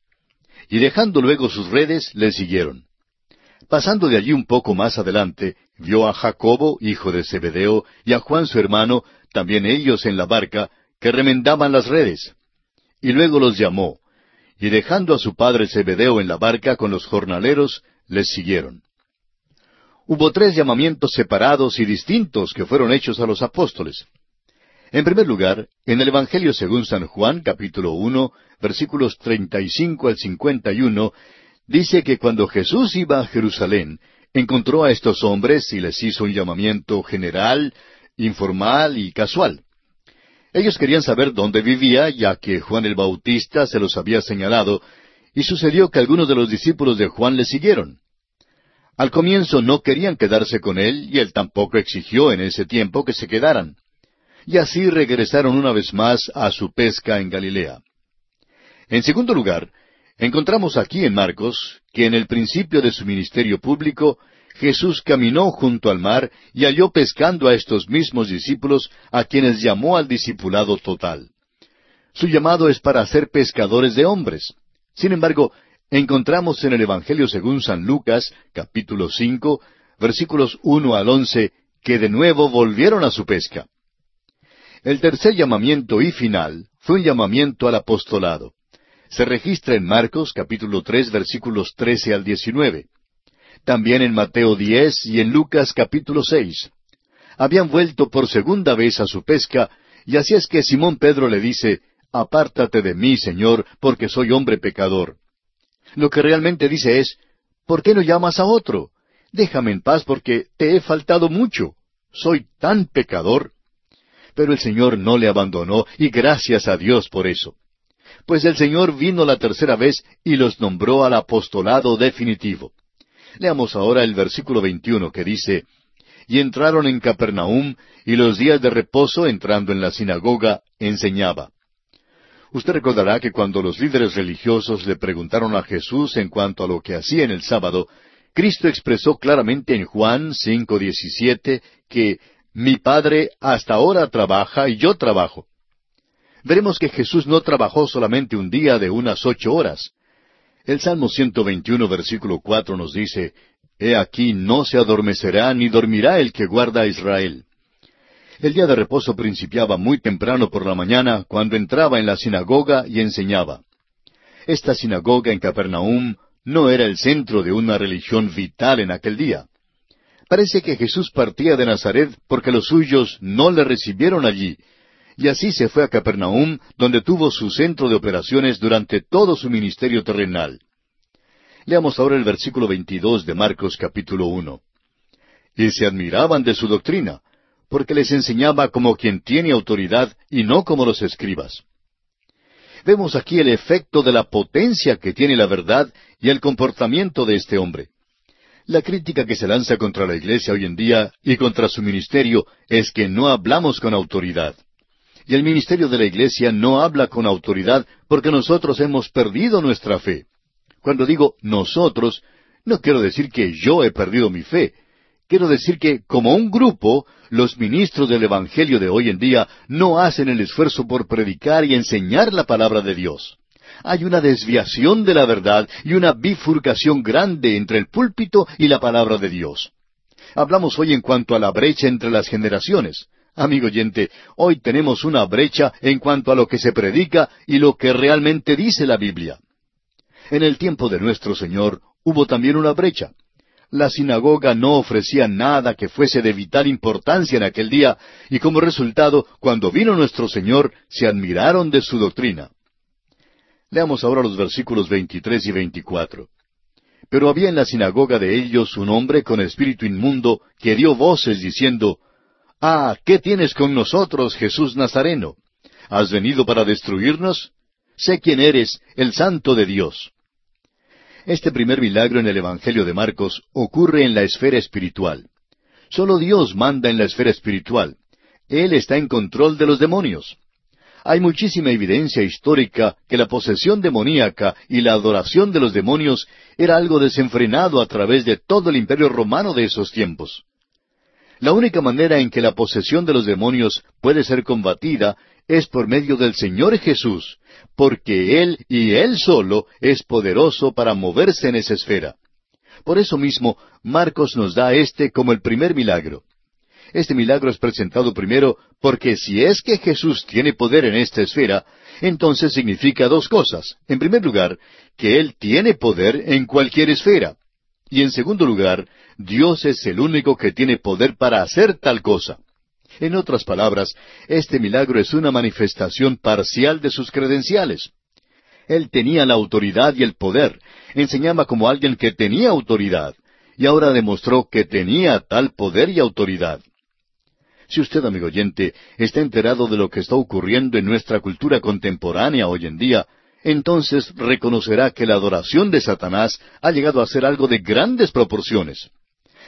y dejando luego sus redes, le siguieron. Pasando de allí un poco más adelante, vio a Jacobo, hijo de Zebedeo, y a Juan su hermano, también ellos en la barca, que remendaban las redes. Y luego los llamó, y dejando a su padre Zebedeo en la barca con los jornaleros, les siguieron. Hubo tres llamamientos separados y distintos que fueron hechos a los apóstoles. En primer lugar, en el Evangelio según San Juan, capítulo uno, versículos treinta y cinco al cincuenta y uno, dice que cuando Jesús iba a Jerusalén, encontró a estos hombres y les hizo un llamamiento general, informal y casual. Ellos querían saber dónde vivía, ya que Juan el Bautista se los había señalado, y sucedió que algunos de los discípulos de Juan le siguieron. Al comienzo no querían quedarse con él, y él tampoco exigió en ese tiempo que se quedaran y así regresaron una vez más a su pesca en Galilea. En segundo lugar, encontramos aquí en Marcos que en el principio de su ministerio público Jesús caminó junto al mar y halló pescando a estos mismos discípulos a quienes llamó al discipulado total. Su llamado es para ser pescadores de hombres. Sin embargo, encontramos en el Evangelio según San Lucas, capítulo cinco, versículos uno al once, que de nuevo volvieron a su pesca. El tercer llamamiento y final fue un llamamiento al apostolado. Se registra en Marcos capítulo tres versículos trece al diecinueve. También en Mateo diez y en Lucas capítulo seis. Habían vuelto por segunda vez a su pesca, y así es que Simón Pedro le dice, Apártate de mí, Señor, porque soy hombre pecador. Lo que realmente dice es, ¿por qué no llamas a otro? Déjame en paz porque te he faltado mucho. Soy tan pecador. Pero el Señor no le abandonó y gracias a Dios por eso. Pues el Señor vino la tercera vez y los nombró al apostolado definitivo. Leamos ahora el versículo 21 que dice, Y entraron en Capernaum, y los días de reposo, entrando en la sinagoga, enseñaba. Usted recordará que cuando los líderes religiosos le preguntaron a Jesús en cuanto a lo que hacía en el sábado, Cristo expresó claramente en Juan 5:17 que mi Padre hasta ahora trabaja y yo trabajo. Veremos que Jesús no trabajó solamente un día de unas ocho horas. El Salmo 121, versículo 4 nos dice, He aquí no se adormecerá ni dormirá el que guarda a Israel. El día de reposo principiaba muy temprano por la mañana cuando entraba en la sinagoga y enseñaba. Esta sinagoga en Capernaum no era el centro de una religión vital en aquel día. Parece que Jesús partía de Nazaret porque los suyos no le recibieron allí, y así se fue a Capernaum, donde tuvo su centro de operaciones durante todo su ministerio terrenal. Leamos ahora el versículo 22 de Marcos capítulo 1. Y se admiraban de su doctrina, porque les enseñaba como quien tiene autoridad y no como los escribas. Vemos aquí el efecto de la potencia que tiene la verdad y el comportamiento de este hombre. La crítica que se lanza contra la Iglesia hoy en día y contra su ministerio es que no hablamos con autoridad. Y el ministerio de la Iglesia no habla con autoridad porque nosotros hemos perdido nuestra fe. Cuando digo nosotros, no quiero decir que yo he perdido mi fe. Quiero decir que, como un grupo, los ministros del Evangelio de hoy en día no hacen el esfuerzo por predicar y enseñar la palabra de Dios hay una desviación de la verdad y una bifurcación grande entre el púlpito y la palabra de Dios. Hablamos hoy en cuanto a la brecha entre las generaciones. Amigo oyente, hoy tenemos una brecha en cuanto a lo que se predica y lo que realmente dice la Biblia. En el tiempo de nuestro Señor hubo también una brecha. La sinagoga no ofrecía nada que fuese de vital importancia en aquel día, y como resultado, cuando vino nuestro Señor, se admiraron de su doctrina. Leamos ahora los versículos 23 y 24. Pero había en la sinagoga de ellos un hombre con espíritu inmundo que dio voces diciendo, Ah, ¿qué tienes con nosotros, Jesús Nazareno? ¿Has venido para destruirnos? Sé quién eres, el santo de Dios. Este primer milagro en el Evangelio de Marcos ocurre en la esfera espiritual. Solo Dios manda en la esfera espiritual. Él está en control de los demonios. Hay muchísima evidencia histórica que la posesión demoníaca y la adoración de los demonios era algo desenfrenado a través de todo el imperio romano de esos tiempos. La única manera en que la posesión de los demonios puede ser combatida es por medio del Señor Jesús, porque Él y Él solo es poderoso para moverse en esa esfera. Por eso mismo, Marcos nos da este como el primer milagro. Este milagro es presentado primero porque si es que Jesús tiene poder en esta esfera, entonces significa dos cosas. En primer lugar, que Él tiene poder en cualquier esfera. Y en segundo lugar, Dios es el único que tiene poder para hacer tal cosa. En otras palabras, este milagro es una manifestación parcial de sus credenciales. Él tenía la autoridad y el poder, enseñaba como alguien que tenía autoridad, y ahora demostró que tenía tal poder y autoridad. Si usted, amigo oyente, está enterado de lo que está ocurriendo en nuestra cultura contemporánea hoy en día, entonces reconocerá que la adoración de Satanás ha llegado a ser algo de grandes proporciones.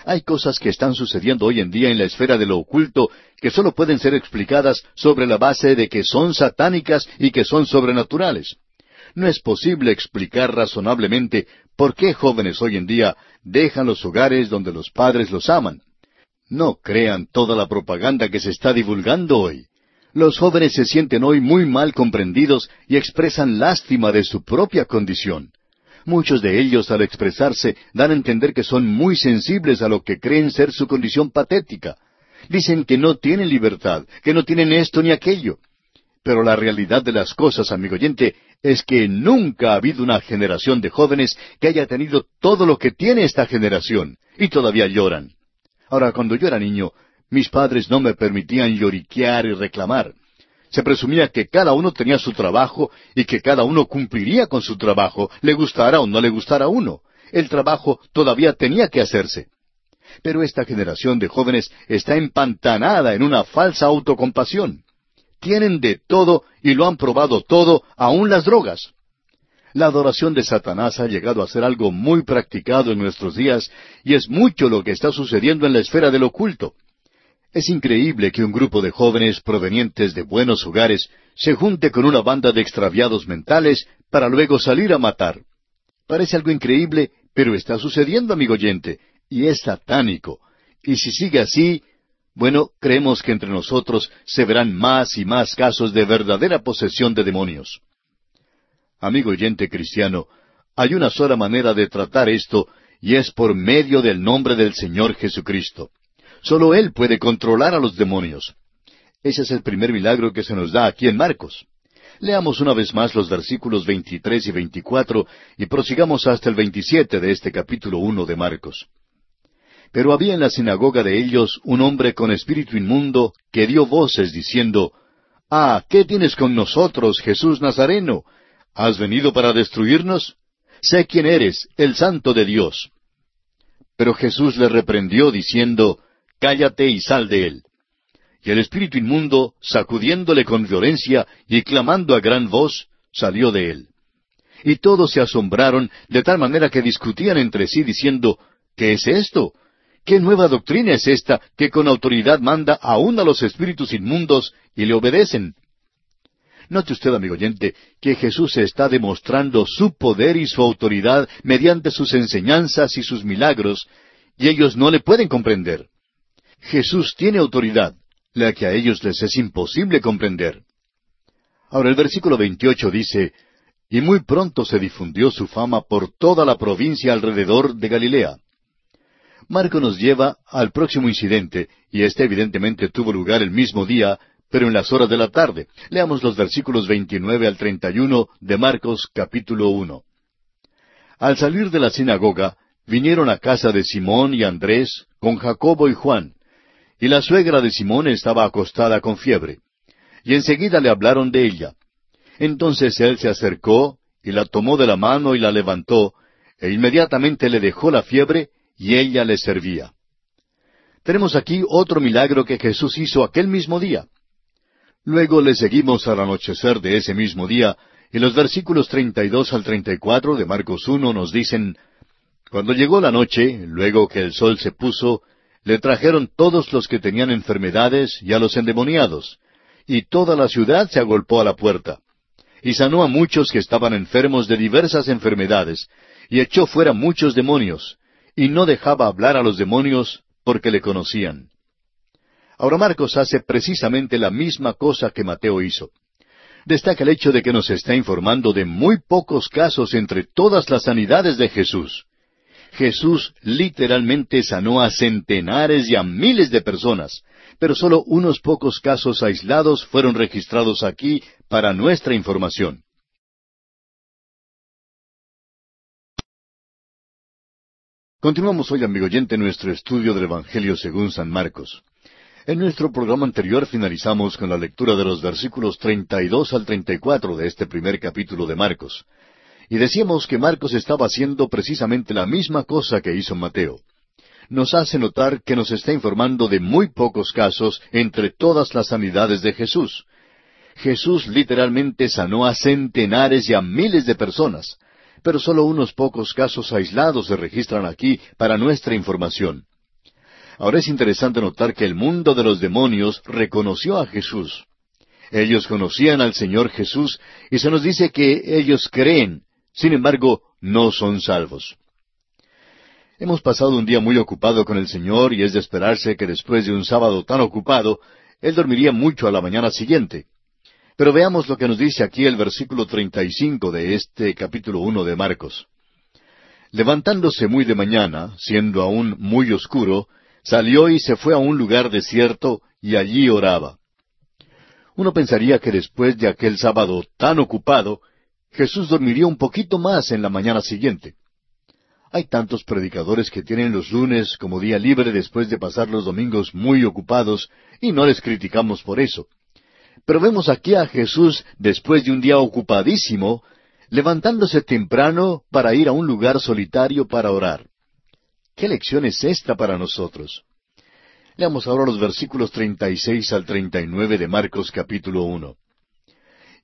Hay cosas que están sucediendo hoy en día en la esfera de lo oculto que solo pueden ser explicadas sobre la base de que son satánicas y que son sobrenaturales. No es posible explicar razonablemente por qué jóvenes hoy en día dejan los hogares donde los padres los aman. No crean toda la propaganda que se está divulgando hoy. Los jóvenes se sienten hoy muy mal comprendidos y expresan lástima de su propia condición. Muchos de ellos al expresarse dan a entender que son muy sensibles a lo que creen ser su condición patética. Dicen que no tienen libertad, que no tienen esto ni aquello. Pero la realidad de las cosas, amigo oyente, es que nunca ha habido una generación de jóvenes que haya tenido todo lo que tiene esta generación, y todavía lloran. Ahora, cuando yo era niño, mis padres no me permitían lloriquear y reclamar. Se presumía que cada uno tenía su trabajo y que cada uno cumpliría con su trabajo, le gustara o no le gustara a uno. El trabajo todavía tenía que hacerse. Pero esta generación de jóvenes está empantanada en una falsa autocompasión. Tienen de todo y lo han probado todo, aun las drogas. La adoración de Satanás ha llegado a ser algo muy practicado en nuestros días y es mucho lo que está sucediendo en la esfera del oculto. Es increíble que un grupo de jóvenes provenientes de buenos hogares se junte con una banda de extraviados mentales para luego salir a matar. Parece algo increíble, pero está sucediendo, amigo oyente, y es satánico. Y si sigue así, bueno, creemos que entre nosotros se verán más y más casos de verdadera posesión de demonios. Amigo oyente cristiano, hay una sola manera de tratar esto, y es por medio del nombre del Señor Jesucristo. Solo Él puede controlar a los demonios. Ese es el primer milagro que se nos da aquí en Marcos. Leamos una vez más los versículos 23 y 24 y prosigamos hasta el 27 de este capítulo 1 de Marcos. Pero había en la sinagoga de ellos un hombre con espíritu inmundo que dio voces diciendo, Ah, ¿qué tienes con nosotros, Jesús Nazareno? ¿Has venido para destruirnos? Sé quién eres, el santo de Dios. Pero Jesús le reprendió diciendo, Cállate y sal de él. Y el espíritu inmundo, sacudiéndole con violencia y clamando a gran voz, salió de él. Y todos se asombraron de tal manera que discutían entre sí diciendo, ¿qué es esto? ¿Qué nueva doctrina es esta que con autoridad manda aún a los espíritus inmundos y le obedecen? Note usted, amigo oyente, que Jesús está demostrando su poder y su autoridad mediante sus enseñanzas y sus milagros, y ellos no le pueden comprender. Jesús tiene autoridad, la que a ellos les es imposible comprender. Ahora el versículo 28 dice, Y muy pronto se difundió su fama por toda la provincia alrededor de Galilea. Marco nos lleva al próximo incidente, y este evidentemente tuvo lugar el mismo día, pero en las horas de la tarde. Leamos los versículos 29 al 31 de Marcos capítulo 1. Al salir de la sinagoga, vinieron a casa de Simón y Andrés con Jacobo y Juan, y la suegra de Simón estaba acostada con fiebre. Y enseguida le hablaron de ella. Entonces él se acercó, y la tomó de la mano y la levantó, e inmediatamente le dejó la fiebre, y ella le servía. Tenemos aquí otro milagro que Jesús hizo aquel mismo día. Luego le seguimos al anochecer de ese mismo día, y los versículos 32 al 34 de Marcos 1 nos dicen, Cuando llegó la noche, luego que el sol se puso, le trajeron todos los que tenían enfermedades y a los endemoniados, y toda la ciudad se agolpó a la puerta. Y sanó a muchos que estaban enfermos de diversas enfermedades, y echó fuera muchos demonios, y no dejaba hablar a los demonios porque le conocían. Ahora Marcos hace precisamente la misma cosa que Mateo hizo. Destaca el hecho de que nos está informando de muy pocos casos entre todas las sanidades de Jesús. Jesús literalmente sanó a centenares y a miles de personas, pero solo unos pocos casos aislados fueron registrados aquí para nuestra información. Continuamos hoy, amigo oyente, nuestro estudio del Evangelio según San Marcos. En nuestro programa anterior finalizamos con la lectura de los versículos 32 al 34 de este primer capítulo de Marcos. Y decíamos que Marcos estaba haciendo precisamente la misma cosa que hizo Mateo. Nos hace notar que nos está informando de muy pocos casos entre todas las sanidades de Jesús. Jesús literalmente sanó a centenares y a miles de personas pero solo unos pocos casos aislados se registran aquí para nuestra información. Ahora es interesante notar que el mundo de los demonios reconoció a Jesús. Ellos conocían al Señor Jesús y se nos dice que ellos creen, sin embargo, no son salvos. Hemos pasado un día muy ocupado con el Señor y es de esperarse que después de un sábado tan ocupado, él dormiría mucho a la mañana siguiente. Pero veamos lo que nos dice aquí el versículo 35 de este capítulo 1 de Marcos. Levantándose muy de mañana, siendo aún muy oscuro, salió y se fue a un lugar desierto y allí oraba. Uno pensaría que después de aquel sábado tan ocupado, Jesús dormiría un poquito más en la mañana siguiente. Hay tantos predicadores que tienen los lunes como día libre después de pasar los domingos muy ocupados, y no les criticamos por eso. Pero vemos aquí a Jesús, después de un día ocupadísimo, levantándose temprano para ir a un lugar solitario para orar. ¿Qué lección es esta para nosotros? Leamos ahora los versículos 36 al 39 de Marcos capítulo 1.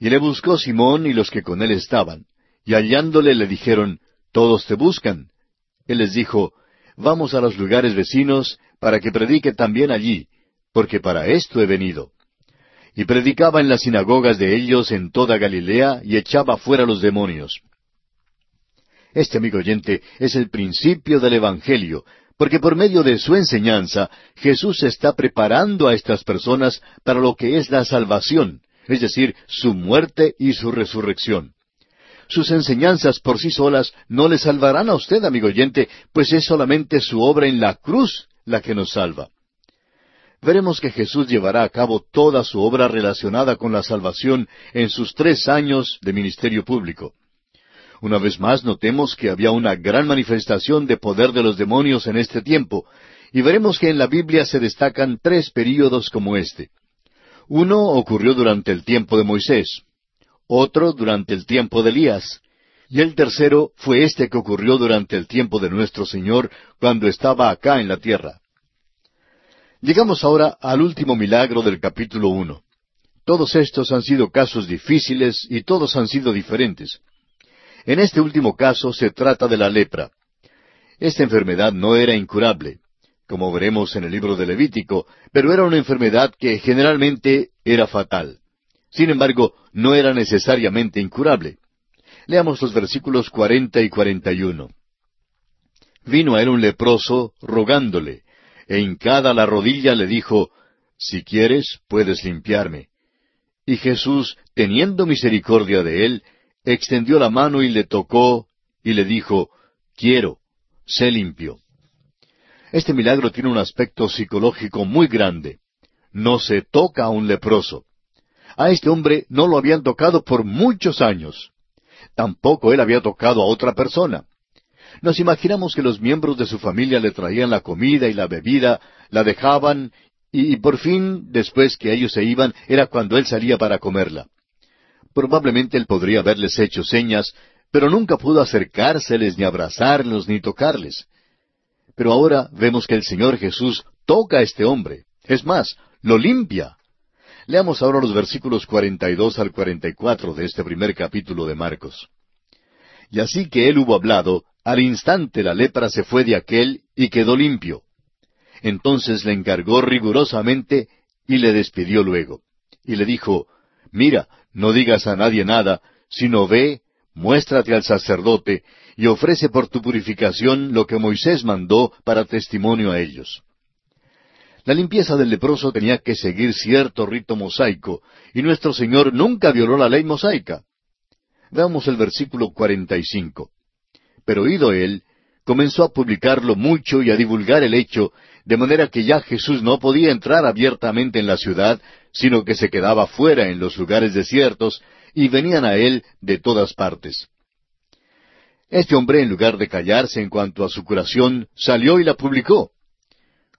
Y le buscó Simón y los que con él estaban, y hallándole le dijeron, Todos te buscan. Él les dijo, Vamos a los lugares vecinos para que predique también allí, porque para esto he venido. Y predicaba en las sinagogas de ellos en toda Galilea y echaba fuera los demonios. Este amigo oyente es el principio del Evangelio, porque por medio de su enseñanza Jesús está preparando a estas personas para lo que es la salvación, es decir, su muerte y su resurrección. Sus enseñanzas por sí solas no le salvarán a usted, amigo oyente, pues es solamente su obra en la cruz la que nos salva. Veremos que Jesús llevará a cabo toda su obra relacionada con la salvación en sus tres años de ministerio público. Una vez más notemos que había una gran manifestación de poder de los demonios en este tiempo, y veremos que en la Biblia se destacan tres períodos como este. Uno ocurrió durante el tiempo de Moisés, otro durante el tiempo de Elías, y el tercero fue este que ocurrió durante el tiempo de nuestro Señor cuando estaba acá en la tierra. Llegamos ahora al último milagro del capítulo uno. Todos estos han sido casos difíciles y todos han sido diferentes. En este último caso se trata de la lepra. Esta enfermedad no era incurable, como veremos en el libro de Levítico, pero era una enfermedad que generalmente era fatal. Sin embargo, no era necesariamente incurable. Leamos los versículos cuarenta y cuarenta y uno. Vino a él un leproso rogándole, e hincada la rodilla le dijo, Si quieres, puedes limpiarme. Y Jesús, teniendo misericordia de él, extendió la mano y le tocó, y le dijo, Quiero, sé limpio. Este milagro tiene un aspecto psicológico muy grande. No se toca a un leproso. A este hombre no lo habían tocado por muchos años. Tampoco él había tocado a otra persona. Nos imaginamos que los miembros de su familia le traían la comida y la bebida, la dejaban, y por fin, después que ellos se iban, era cuando él salía para comerla. Probablemente él podría haberles hecho señas, pero nunca pudo acercárseles, ni abrazarlos, ni tocarles. Pero ahora vemos que el Señor Jesús toca a este hombre. Es más, lo limpia. Leamos ahora los versículos 42 al 44 de este primer capítulo de Marcos. Y así que él hubo hablado, al instante la lepra se fue de aquel y quedó limpio. Entonces le encargó rigurosamente y le despidió luego. Y le dijo, Mira, no digas a nadie nada, sino ve, muéstrate al sacerdote, y ofrece por tu purificación lo que Moisés mandó para testimonio a ellos. La limpieza del leproso tenía que seguir cierto rito mosaico, y nuestro Señor nunca violó la ley mosaica. Veamos el versículo 45. Pero oído él, comenzó a publicarlo mucho y a divulgar el hecho, de manera que ya Jesús no podía entrar abiertamente en la ciudad, sino que se quedaba fuera en los lugares desiertos, y venían a él de todas partes. Este hombre, en lugar de callarse en cuanto a su curación, salió y la publicó.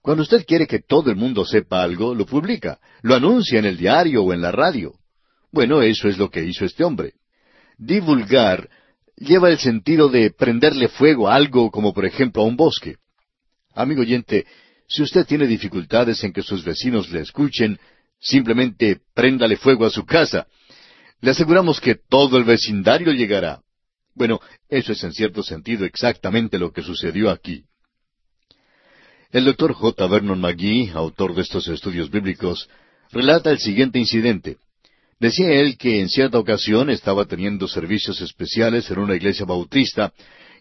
Cuando usted quiere que todo el mundo sepa algo, lo publica, lo anuncia en el diario o en la radio. Bueno, eso es lo que hizo este hombre. Divulgar lleva el sentido de prenderle fuego a algo como por ejemplo a un bosque. Amigo oyente, si usted tiene dificultades en que sus vecinos le escuchen, simplemente préndale fuego a su casa. Le aseguramos que todo el vecindario llegará. Bueno, eso es en cierto sentido exactamente lo que sucedió aquí. El doctor J. Vernon McGee, autor de estos estudios bíblicos, relata el siguiente incidente. Decía él que en cierta ocasión estaba teniendo servicios especiales en una iglesia bautista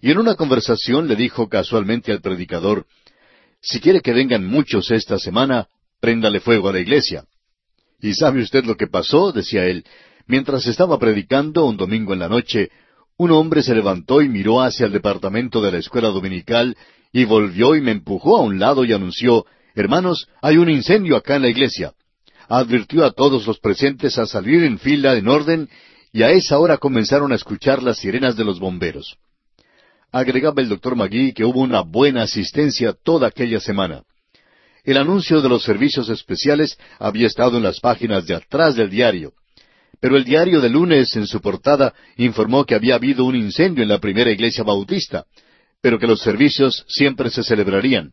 y en una conversación le dijo casualmente al predicador, si quiere que vengan muchos esta semana, préndale fuego a la iglesia. ¿Y sabe usted lo que pasó? decía él. Mientras estaba predicando un domingo en la noche, un hombre se levantó y miró hacia el departamento de la escuela dominical y volvió y me empujó a un lado y anunció, Hermanos, hay un incendio acá en la iglesia. Advirtió a todos los presentes a salir en fila en orden y a esa hora comenzaron a escuchar las sirenas de los bomberos. Agregaba el doctor Magui que hubo una buena asistencia toda aquella semana. El anuncio de los servicios especiales había estado en las páginas de atrás del diario, pero el diario de lunes en su portada informó que había habido un incendio en la primera iglesia bautista, pero que los servicios siempre se celebrarían.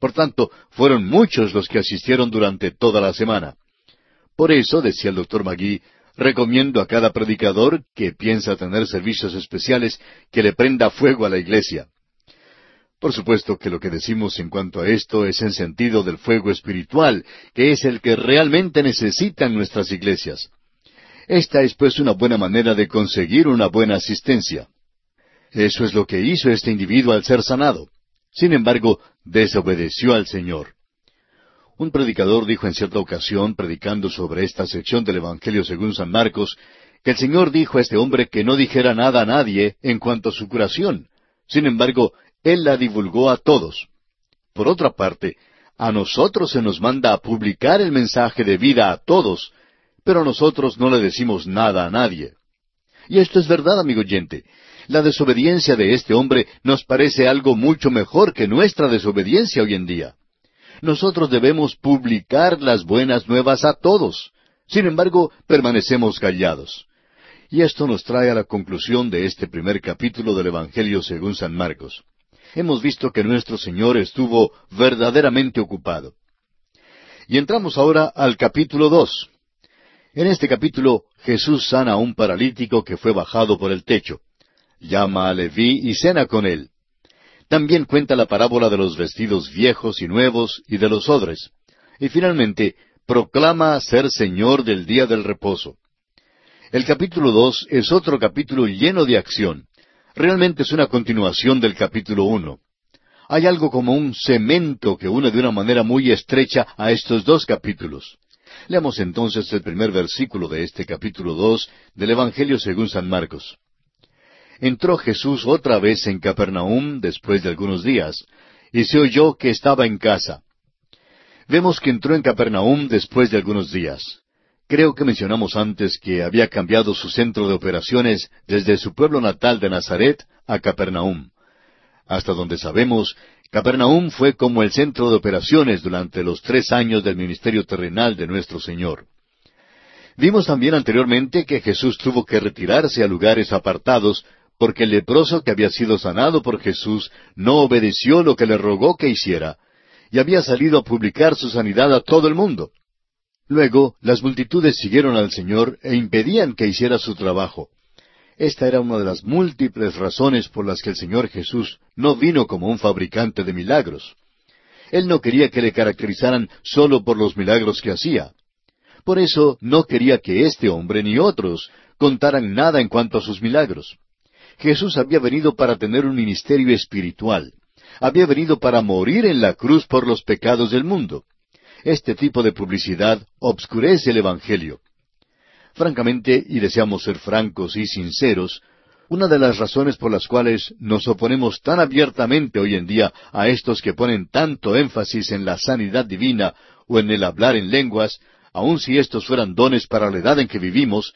Por tanto, fueron muchos los que asistieron durante toda la semana. Por eso, decía el doctor Magui, recomiendo a cada predicador que piensa tener servicios especiales que le prenda fuego a la iglesia. Por supuesto que lo que decimos en cuanto a esto es en sentido del fuego espiritual, que es el que realmente necesitan nuestras iglesias. Esta es pues una buena manera de conseguir una buena asistencia. Eso es lo que hizo este individuo al ser sanado. Sin embargo, desobedeció al Señor. Un predicador dijo en cierta ocasión, predicando sobre esta sección del Evangelio según San Marcos, que el Señor dijo a este hombre que no dijera nada a nadie en cuanto a su curación. Sin embargo, Él la divulgó a todos. Por otra parte, a nosotros se nos manda a publicar el mensaje de vida a todos, pero nosotros no le decimos nada a nadie. Y esto es verdad, amigo oyente. La desobediencia de este hombre nos parece algo mucho mejor que nuestra desobediencia hoy en día. Nosotros debemos publicar las buenas nuevas a todos. Sin embargo, permanecemos callados. Y esto nos trae a la conclusión de este primer capítulo del Evangelio según San Marcos. Hemos visto que nuestro Señor estuvo verdaderamente ocupado. Y entramos ahora al capítulo dos. En este capítulo Jesús sana a un paralítico que fue bajado por el techo. Llama a Leví y cena con él. También cuenta la parábola de los vestidos viejos y nuevos y de los odres. Y finalmente proclama ser Señor del día del reposo. El capítulo dos es otro capítulo lleno de acción. Realmente es una continuación del capítulo uno. Hay algo como un cemento que une de una manera muy estrecha a estos dos capítulos. Leamos entonces el primer versículo de este capítulo dos del Evangelio según San Marcos. Entró Jesús otra vez en Capernaum después de algunos días, y se oyó que estaba en casa. Vemos que entró en Capernaum después de algunos días. Creo que mencionamos antes que había cambiado su centro de operaciones desde su pueblo natal de Nazaret a Capernaum. Hasta donde sabemos, Capernaum fue como el centro de operaciones durante los tres años del ministerio terrenal de nuestro Señor. Vimos también anteriormente que Jesús tuvo que retirarse a lugares apartados porque el leproso que había sido sanado por Jesús no obedeció lo que le rogó que hiciera, y había salido a publicar su sanidad a todo el mundo. Luego las multitudes siguieron al Señor e impedían que hiciera su trabajo. Esta era una de las múltiples razones por las que el Señor Jesús no vino como un fabricante de milagros. Él no quería que le caracterizaran solo por los milagros que hacía. Por eso no quería que este hombre ni otros contaran nada en cuanto a sus milagros. Jesús había venido para tener un ministerio espiritual. Había venido para morir en la cruz por los pecados del mundo. Este tipo de publicidad obscurece el Evangelio. Francamente, y deseamos ser francos y sinceros, una de las razones por las cuales nos oponemos tan abiertamente hoy en día a estos que ponen tanto énfasis en la sanidad divina o en el hablar en lenguas, aun si estos fueran dones para la edad en que vivimos,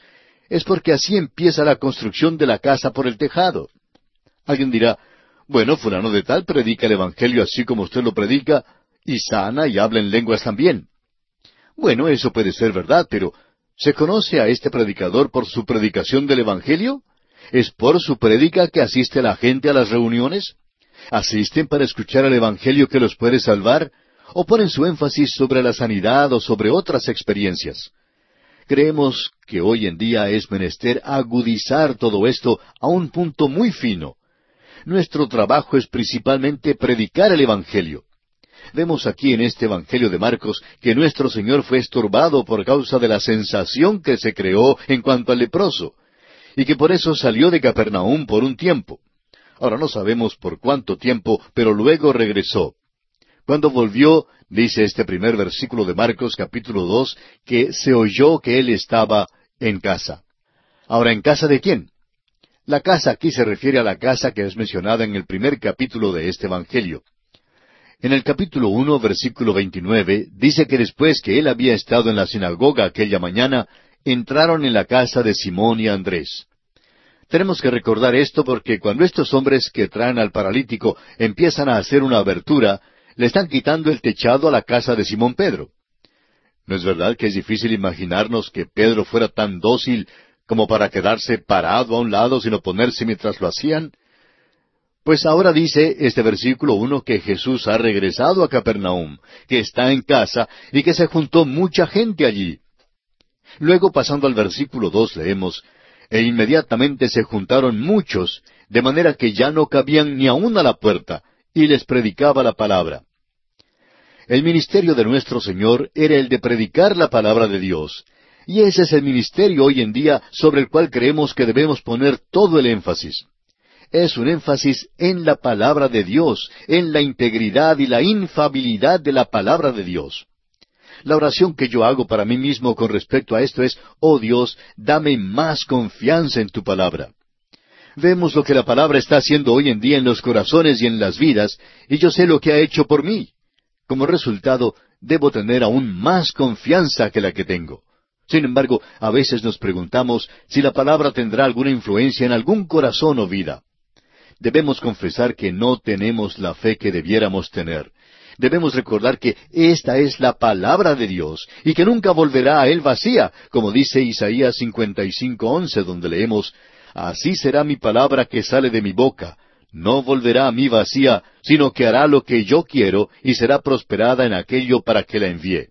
es porque así empieza la construcción de la casa por el tejado. Alguien dirá, bueno, fulano de tal predica el Evangelio así como usted lo predica, y sana y habla en lenguas también. Bueno, eso puede ser verdad, pero ¿Se conoce a este predicador por su predicación del Evangelio? ¿Es por su prédica que asiste la gente a las reuniones? ¿Asisten para escuchar el Evangelio que los puede salvar? ¿O ponen su énfasis sobre la sanidad o sobre otras experiencias? Creemos que hoy en día es menester agudizar todo esto a un punto muy fino. Nuestro trabajo es principalmente predicar el Evangelio. Vemos aquí en este Evangelio de Marcos que nuestro Señor fue estorbado por causa de la sensación que se creó en cuanto al leproso, y que por eso salió de Capernaum por un tiempo. Ahora no sabemos por cuánto tiempo, pero luego regresó. Cuando volvió, dice este primer versículo de Marcos capítulo dos, que se oyó que él estaba en casa. Ahora, ¿en casa de quién? La casa aquí se refiere a la casa que es mencionada en el primer capítulo de este Evangelio. En el capítulo uno, versículo veintinueve, dice que después que él había estado en la sinagoga aquella mañana, entraron en la casa de Simón y Andrés. Tenemos que recordar esto porque cuando estos hombres que traen al paralítico empiezan a hacer una abertura, le están quitando el techado a la casa de Simón Pedro. ¿No es verdad que es difícil imaginarnos que Pedro fuera tan dócil como para quedarse parado a un lado sin oponerse mientras lo hacían? Pues ahora dice este versículo uno que Jesús ha regresado a Capernaum, que está en casa y que se juntó mucha gente allí. Luego pasando al versículo dos leemos, e inmediatamente se juntaron muchos, de manera que ya no cabían ni aun a la puerta, y les predicaba la palabra. El ministerio de nuestro Señor era el de predicar la palabra de Dios, y ese es el ministerio hoy en día sobre el cual creemos que debemos poner todo el énfasis. Es un énfasis en la palabra de Dios, en la integridad y la infabilidad de la palabra de Dios. La oración que yo hago para mí mismo con respecto a esto es, oh Dios, dame más confianza en tu palabra. Vemos lo que la palabra está haciendo hoy en día en los corazones y en las vidas, y yo sé lo que ha hecho por mí. Como resultado, debo tener aún más confianza que la que tengo. Sin embargo, a veces nos preguntamos si la palabra tendrá alguna influencia en algún corazón o vida. Debemos confesar que no tenemos la fe que debiéramos tener. Debemos recordar que esta es la palabra de Dios y que nunca volverá a él vacía, como dice Isaías 55:11, donde leemos, Así será mi palabra que sale de mi boca. No volverá a mí vacía, sino que hará lo que yo quiero y será prosperada en aquello para que la envíe.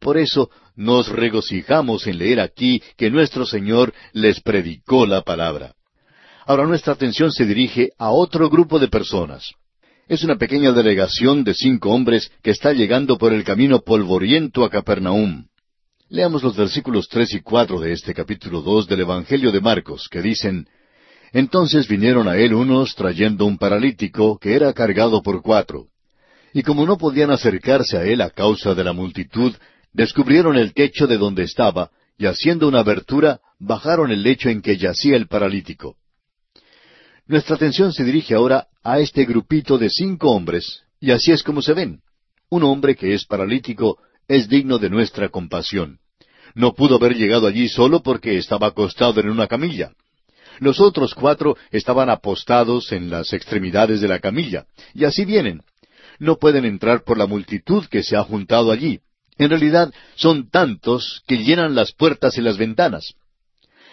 Por eso nos regocijamos en leer aquí que nuestro Señor les predicó la palabra. Ahora nuestra atención se dirige a otro grupo de personas. Es una pequeña delegación de cinco hombres que está llegando por el camino polvoriento a Capernaum. Leamos los versículos tres y cuatro de este capítulo dos del Evangelio de Marcos, que dicen Entonces vinieron a él unos trayendo un paralítico que era cargado por cuatro. Y como no podían acercarse a él a causa de la multitud, descubrieron el techo de donde estaba, y haciendo una abertura, bajaron el lecho en que yacía el paralítico. Nuestra atención se dirige ahora a este grupito de cinco hombres, y así es como se ven. Un hombre que es paralítico es digno de nuestra compasión. No pudo haber llegado allí solo porque estaba acostado en una camilla. Los otros cuatro estaban apostados en las extremidades de la camilla, y así vienen. No pueden entrar por la multitud que se ha juntado allí. En realidad son tantos que llenan las puertas y las ventanas.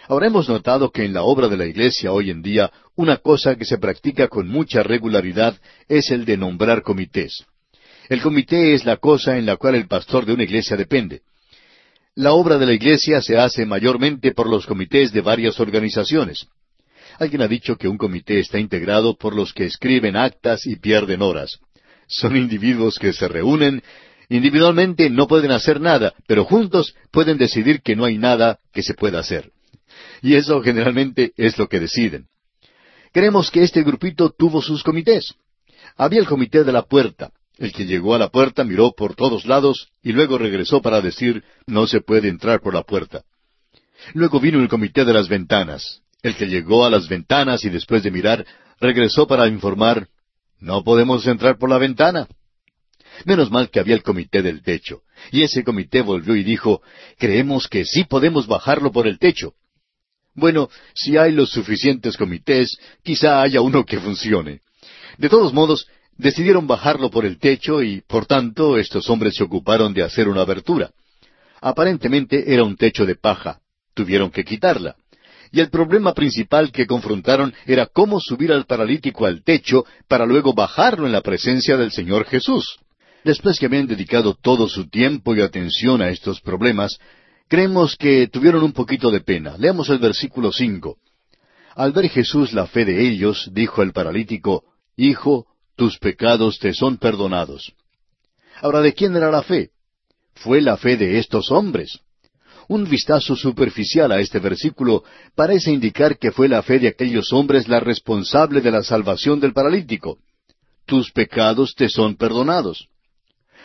Ahora hemos notado que en la obra de la Iglesia hoy en día una cosa que se practica con mucha regularidad es el de nombrar comités. El comité es la cosa en la cual el pastor de una iglesia depende. La obra de la iglesia se hace mayormente por los comités de varias organizaciones. Alguien ha dicho que un comité está integrado por los que escriben actas y pierden horas. Son individuos que se reúnen, individualmente no pueden hacer nada, pero juntos pueden decidir que no hay nada que se pueda hacer. Y eso generalmente es lo que deciden. Creemos que este grupito tuvo sus comités. Había el comité de la puerta, el que llegó a la puerta miró por todos lados y luego regresó para decir, no se puede entrar por la puerta. Luego vino el comité de las ventanas. El que llegó a las ventanas y después de mirar, regresó para informar, no podemos entrar por la ventana. Menos mal que había el comité del techo. Y ese comité volvió y dijo, creemos que sí podemos bajarlo por el techo. Bueno, si hay los suficientes comités, quizá haya uno que funcione. De todos modos, decidieron bajarlo por el techo y, por tanto, estos hombres se ocuparon de hacer una abertura. Aparentemente era un techo de paja. Tuvieron que quitarla. Y el problema principal que confrontaron era cómo subir al paralítico al techo para luego bajarlo en la presencia del Señor Jesús. Después que habían dedicado todo su tiempo y atención a estos problemas, creemos que tuvieron un poquito de pena. Leamos el versículo cinco. Al ver Jesús la fe de ellos, dijo el paralítico, Hijo, tus pecados te son perdonados. Ahora, ¿de quién era la fe? Fue la fe de estos hombres. Un vistazo superficial a este versículo parece indicar que fue la fe de aquellos hombres la responsable de la salvación del paralítico. tus pecados te son perdonados.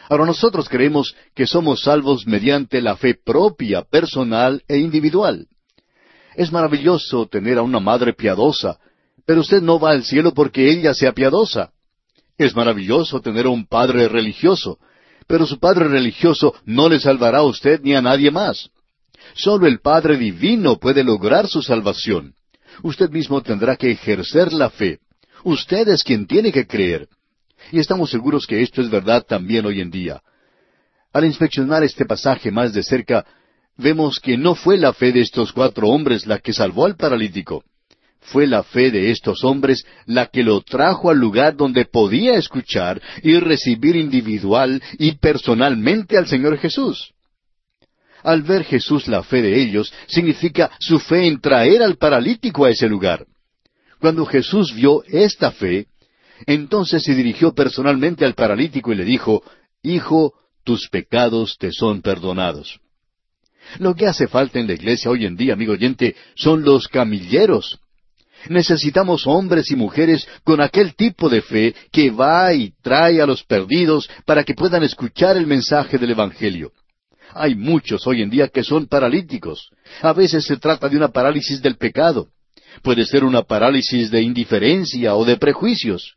Ahora nosotros creemos que somos salvos mediante la fe propia, personal e individual. Es maravilloso tener a una madre piadosa, pero usted no va al cielo porque ella sea piadosa. Es maravilloso tener un padre religioso, pero su padre religioso no le salvará a usted ni a nadie más. Solo el Padre Divino puede lograr su salvación. Usted mismo tendrá que ejercer la fe. Usted es quien tiene que creer. Y estamos seguros que esto es verdad también hoy en día. Al inspeccionar este pasaje más de cerca, vemos que no fue la fe de estos cuatro hombres la que salvó al paralítico. Fue la fe de estos hombres la que lo trajo al lugar donde podía escuchar y recibir individual y personalmente al Señor Jesús. Al ver Jesús la fe de ellos, significa su fe en traer al paralítico a ese lugar. Cuando Jesús vio esta fe, entonces se dirigió personalmente al paralítico y le dijo, Hijo, tus pecados te son perdonados. Lo que hace falta en la iglesia hoy en día, amigo oyente, son los camilleros. Necesitamos hombres y mujeres con aquel tipo de fe que va y trae a los perdidos para que puedan escuchar el mensaje del Evangelio. Hay muchos hoy en día que son paralíticos. A veces se trata de una parálisis del pecado. Puede ser una parálisis de indiferencia o de prejuicios.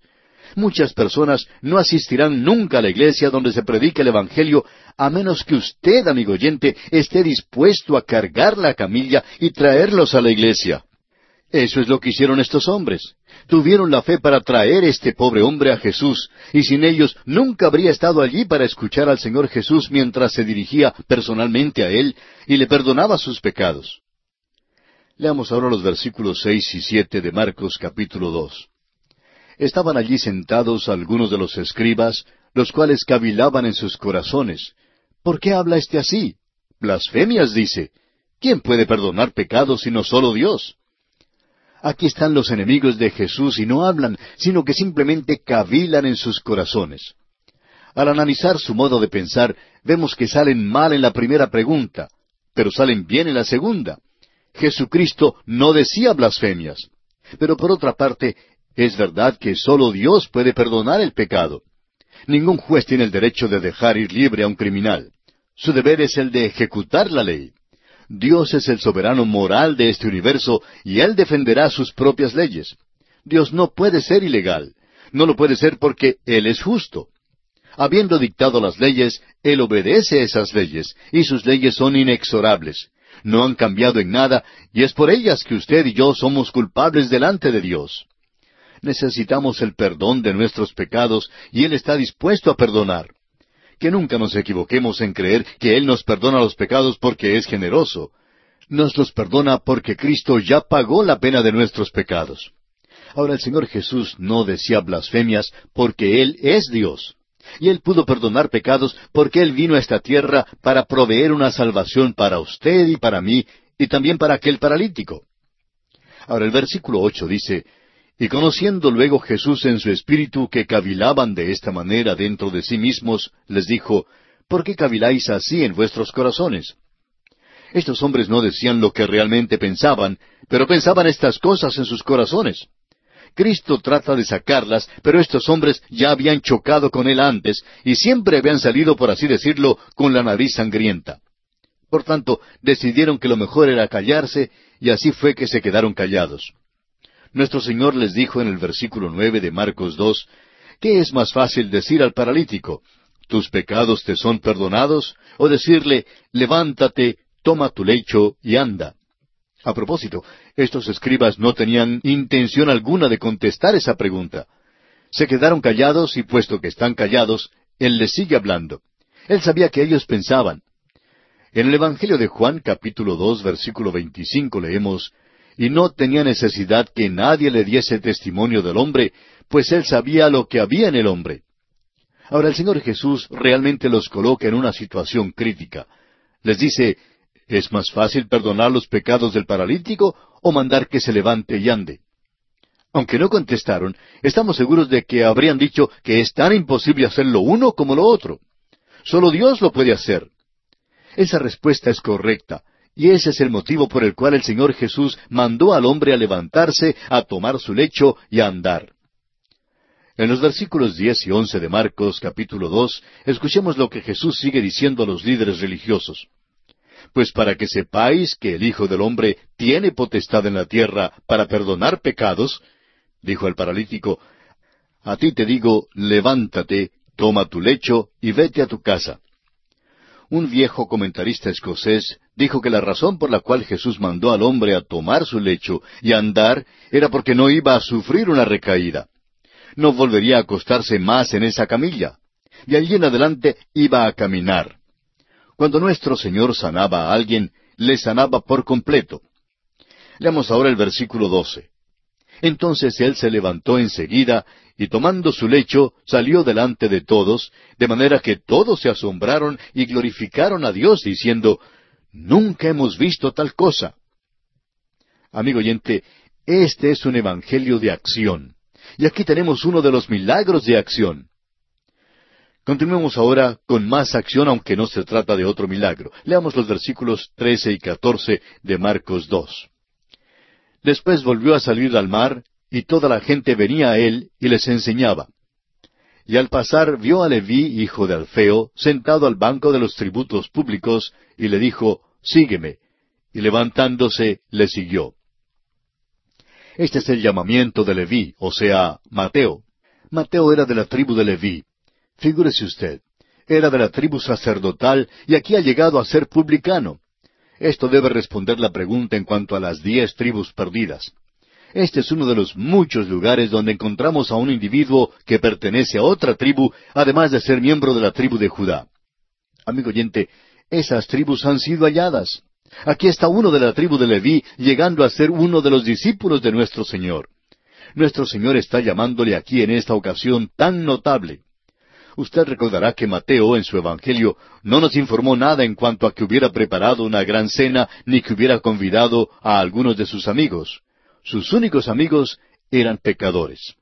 Muchas personas no asistirán nunca a la iglesia donde se predique el Evangelio a menos que usted, amigo oyente, esté dispuesto a cargar la camilla y traerlos a la iglesia. Eso es lo que hicieron estos hombres. Tuvieron la fe para traer este pobre hombre a Jesús, y sin ellos nunca habría estado allí para escuchar al Señor Jesús mientras se dirigía personalmente a Él y le perdonaba sus pecados. Leamos ahora los versículos seis y siete de Marcos capítulo dos. Estaban allí sentados algunos de los escribas, los cuales cavilaban en sus corazones. ¿Por qué habla este así? Blasfemias dice. ¿Quién puede perdonar pecados sino solo Dios? Aquí están los enemigos de Jesús y no hablan, sino que simplemente cavilan en sus corazones. Al analizar su modo de pensar, vemos que salen mal en la primera pregunta, pero salen bien en la segunda. Jesucristo no decía blasfemias. Pero por otra parte, es verdad que sólo Dios puede perdonar el pecado. Ningún juez tiene el derecho de dejar ir libre a un criminal. Su deber es el de ejecutar la ley. Dios es el soberano moral de este universo y Él defenderá sus propias leyes. Dios no puede ser ilegal. No lo puede ser porque Él es justo. Habiendo dictado las leyes, Él obedece esas leyes, y sus leyes son inexorables. No han cambiado en nada, y es por ellas que usted y yo somos culpables delante de Dios. Necesitamos el perdón de nuestros pecados, y Él está dispuesto a perdonar que nunca nos equivoquemos en creer que Él nos perdona los pecados porque es generoso. Nos los perdona porque Cristo ya pagó la pena de nuestros pecados. Ahora el Señor Jesús no decía blasfemias porque Él es Dios. Y Él pudo perdonar pecados porque Él vino a esta tierra para proveer una salvación para usted y para mí y también para aquel paralítico. Ahora el versículo ocho dice, y conociendo luego Jesús en su espíritu que cavilaban de esta manera dentro de sí mismos, les dijo, ¿Por qué caviláis así en vuestros corazones? Estos hombres no decían lo que realmente pensaban, pero pensaban estas cosas en sus corazones. Cristo trata de sacarlas, pero estos hombres ya habían chocado con él antes y siempre habían salido, por así decirlo, con la nariz sangrienta. Por tanto, decidieron que lo mejor era callarse y así fue que se quedaron callados. Nuestro Señor les dijo en el versículo nueve de Marcos dos, ¿qué es más fácil decir al paralítico, tus pecados te son perdonados? o decirle, levántate, toma tu lecho y anda. A propósito, estos escribas no tenían intención alguna de contestar esa pregunta. Se quedaron callados y puesto que están callados, Él les sigue hablando. Él sabía que ellos pensaban. En el Evangelio de Juan capítulo dos versículo veinticinco leemos, y no tenía necesidad que nadie le diese testimonio del hombre, pues él sabía lo que había en el hombre. Ahora el Señor Jesús realmente los coloca en una situación crítica. Les dice, ¿es más fácil perdonar los pecados del paralítico o mandar que se levante y ande? Aunque no contestaron, estamos seguros de que habrían dicho que es tan imposible hacer lo uno como lo otro. Solo Dios lo puede hacer. Esa respuesta es correcta, y ese es el motivo por el cual el Señor Jesús mandó al hombre a levantarse, a tomar su lecho y a andar. En los versículos diez y once de Marcos capítulo dos, escuchemos lo que Jesús sigue diciendo a los líderes religiosos. Pues para que sepáis que el Hijo del Hombre tiene potestad en la tierra para perdonar pecados, dijo el paralítico, a ti te digo, levántate, toma tu lecho y vete a tu casa. Un viejo comentarista escocés dijo que la razón por la cual Jesús mandó al hombre a tomar su lecho y a andar era porque no iba a sufrir una recaída no volvería a acostarse más en esa camilla. De allí en adelante iba a caminar. Cuando nuestro Señor sanaba a alguien, le sanaba por completo. Leamos ahora el versículo 12. Entonces él se levantó enseguida y tomando su lecho salió delante de todos, de manera que todos se asombraron y glorificaron a Dios diciendo, Nunca hemos visto tal cosa. Amigo oyente, este es un evangelio de acción. Y aquí tenemos uno de los milagros de acción. Continuemos ahora con más acción, aunque no se trata de otro milagro. Leamos los versículos trece y catorce de Marcos dos. Después volvió a salir al mar, y toda la gente venía a él y les enseñaba. Y al pasar vio a Leví, hijo de Alfeo, sentado al banco de los tributos públicos, y le dijo, Sígueme. Y levantándose, le siguió. Este es el llamamiento de Leví, o sea, Mateo. Mateo era de la tribu de Leví. Figúrese usted, era de la tribu sacerdotal y aquí ha llegado a ser publicano. Esto debe responder la pregunta en cuanto a las diez tribus perdidas. Este es uno de los muchos lugares donde encontramos a un individuo que pertenece a otra tribu, además de ser miembro de la tribu de Judá. Amigo oyente, esas tribus han sido halladas. Aquí está uno de la tribu de Leví llegando a ser uno de los discípulos de nuestro Señor. Nuestro Señor está llamándole aquí en esta ocasión tan notable. Usted recordará que Mateo en su Evangelio no nos informó nada en cuanto a que hubiera preparado una gran cena ni que hubiera convidado a algunos de sus amigos. Sus únicos amigos eran pecadores.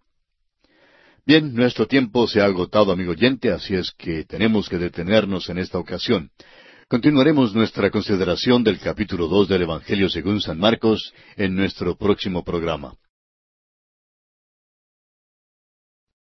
Bien, nuestro tiempo se ha agotado, amigo oyente, así es que tenemos que detenernos en esta ocasión. Continuaremos nuestra consideración del capítulo dos del Evangelio según San Marcos en nuestro próximo programa.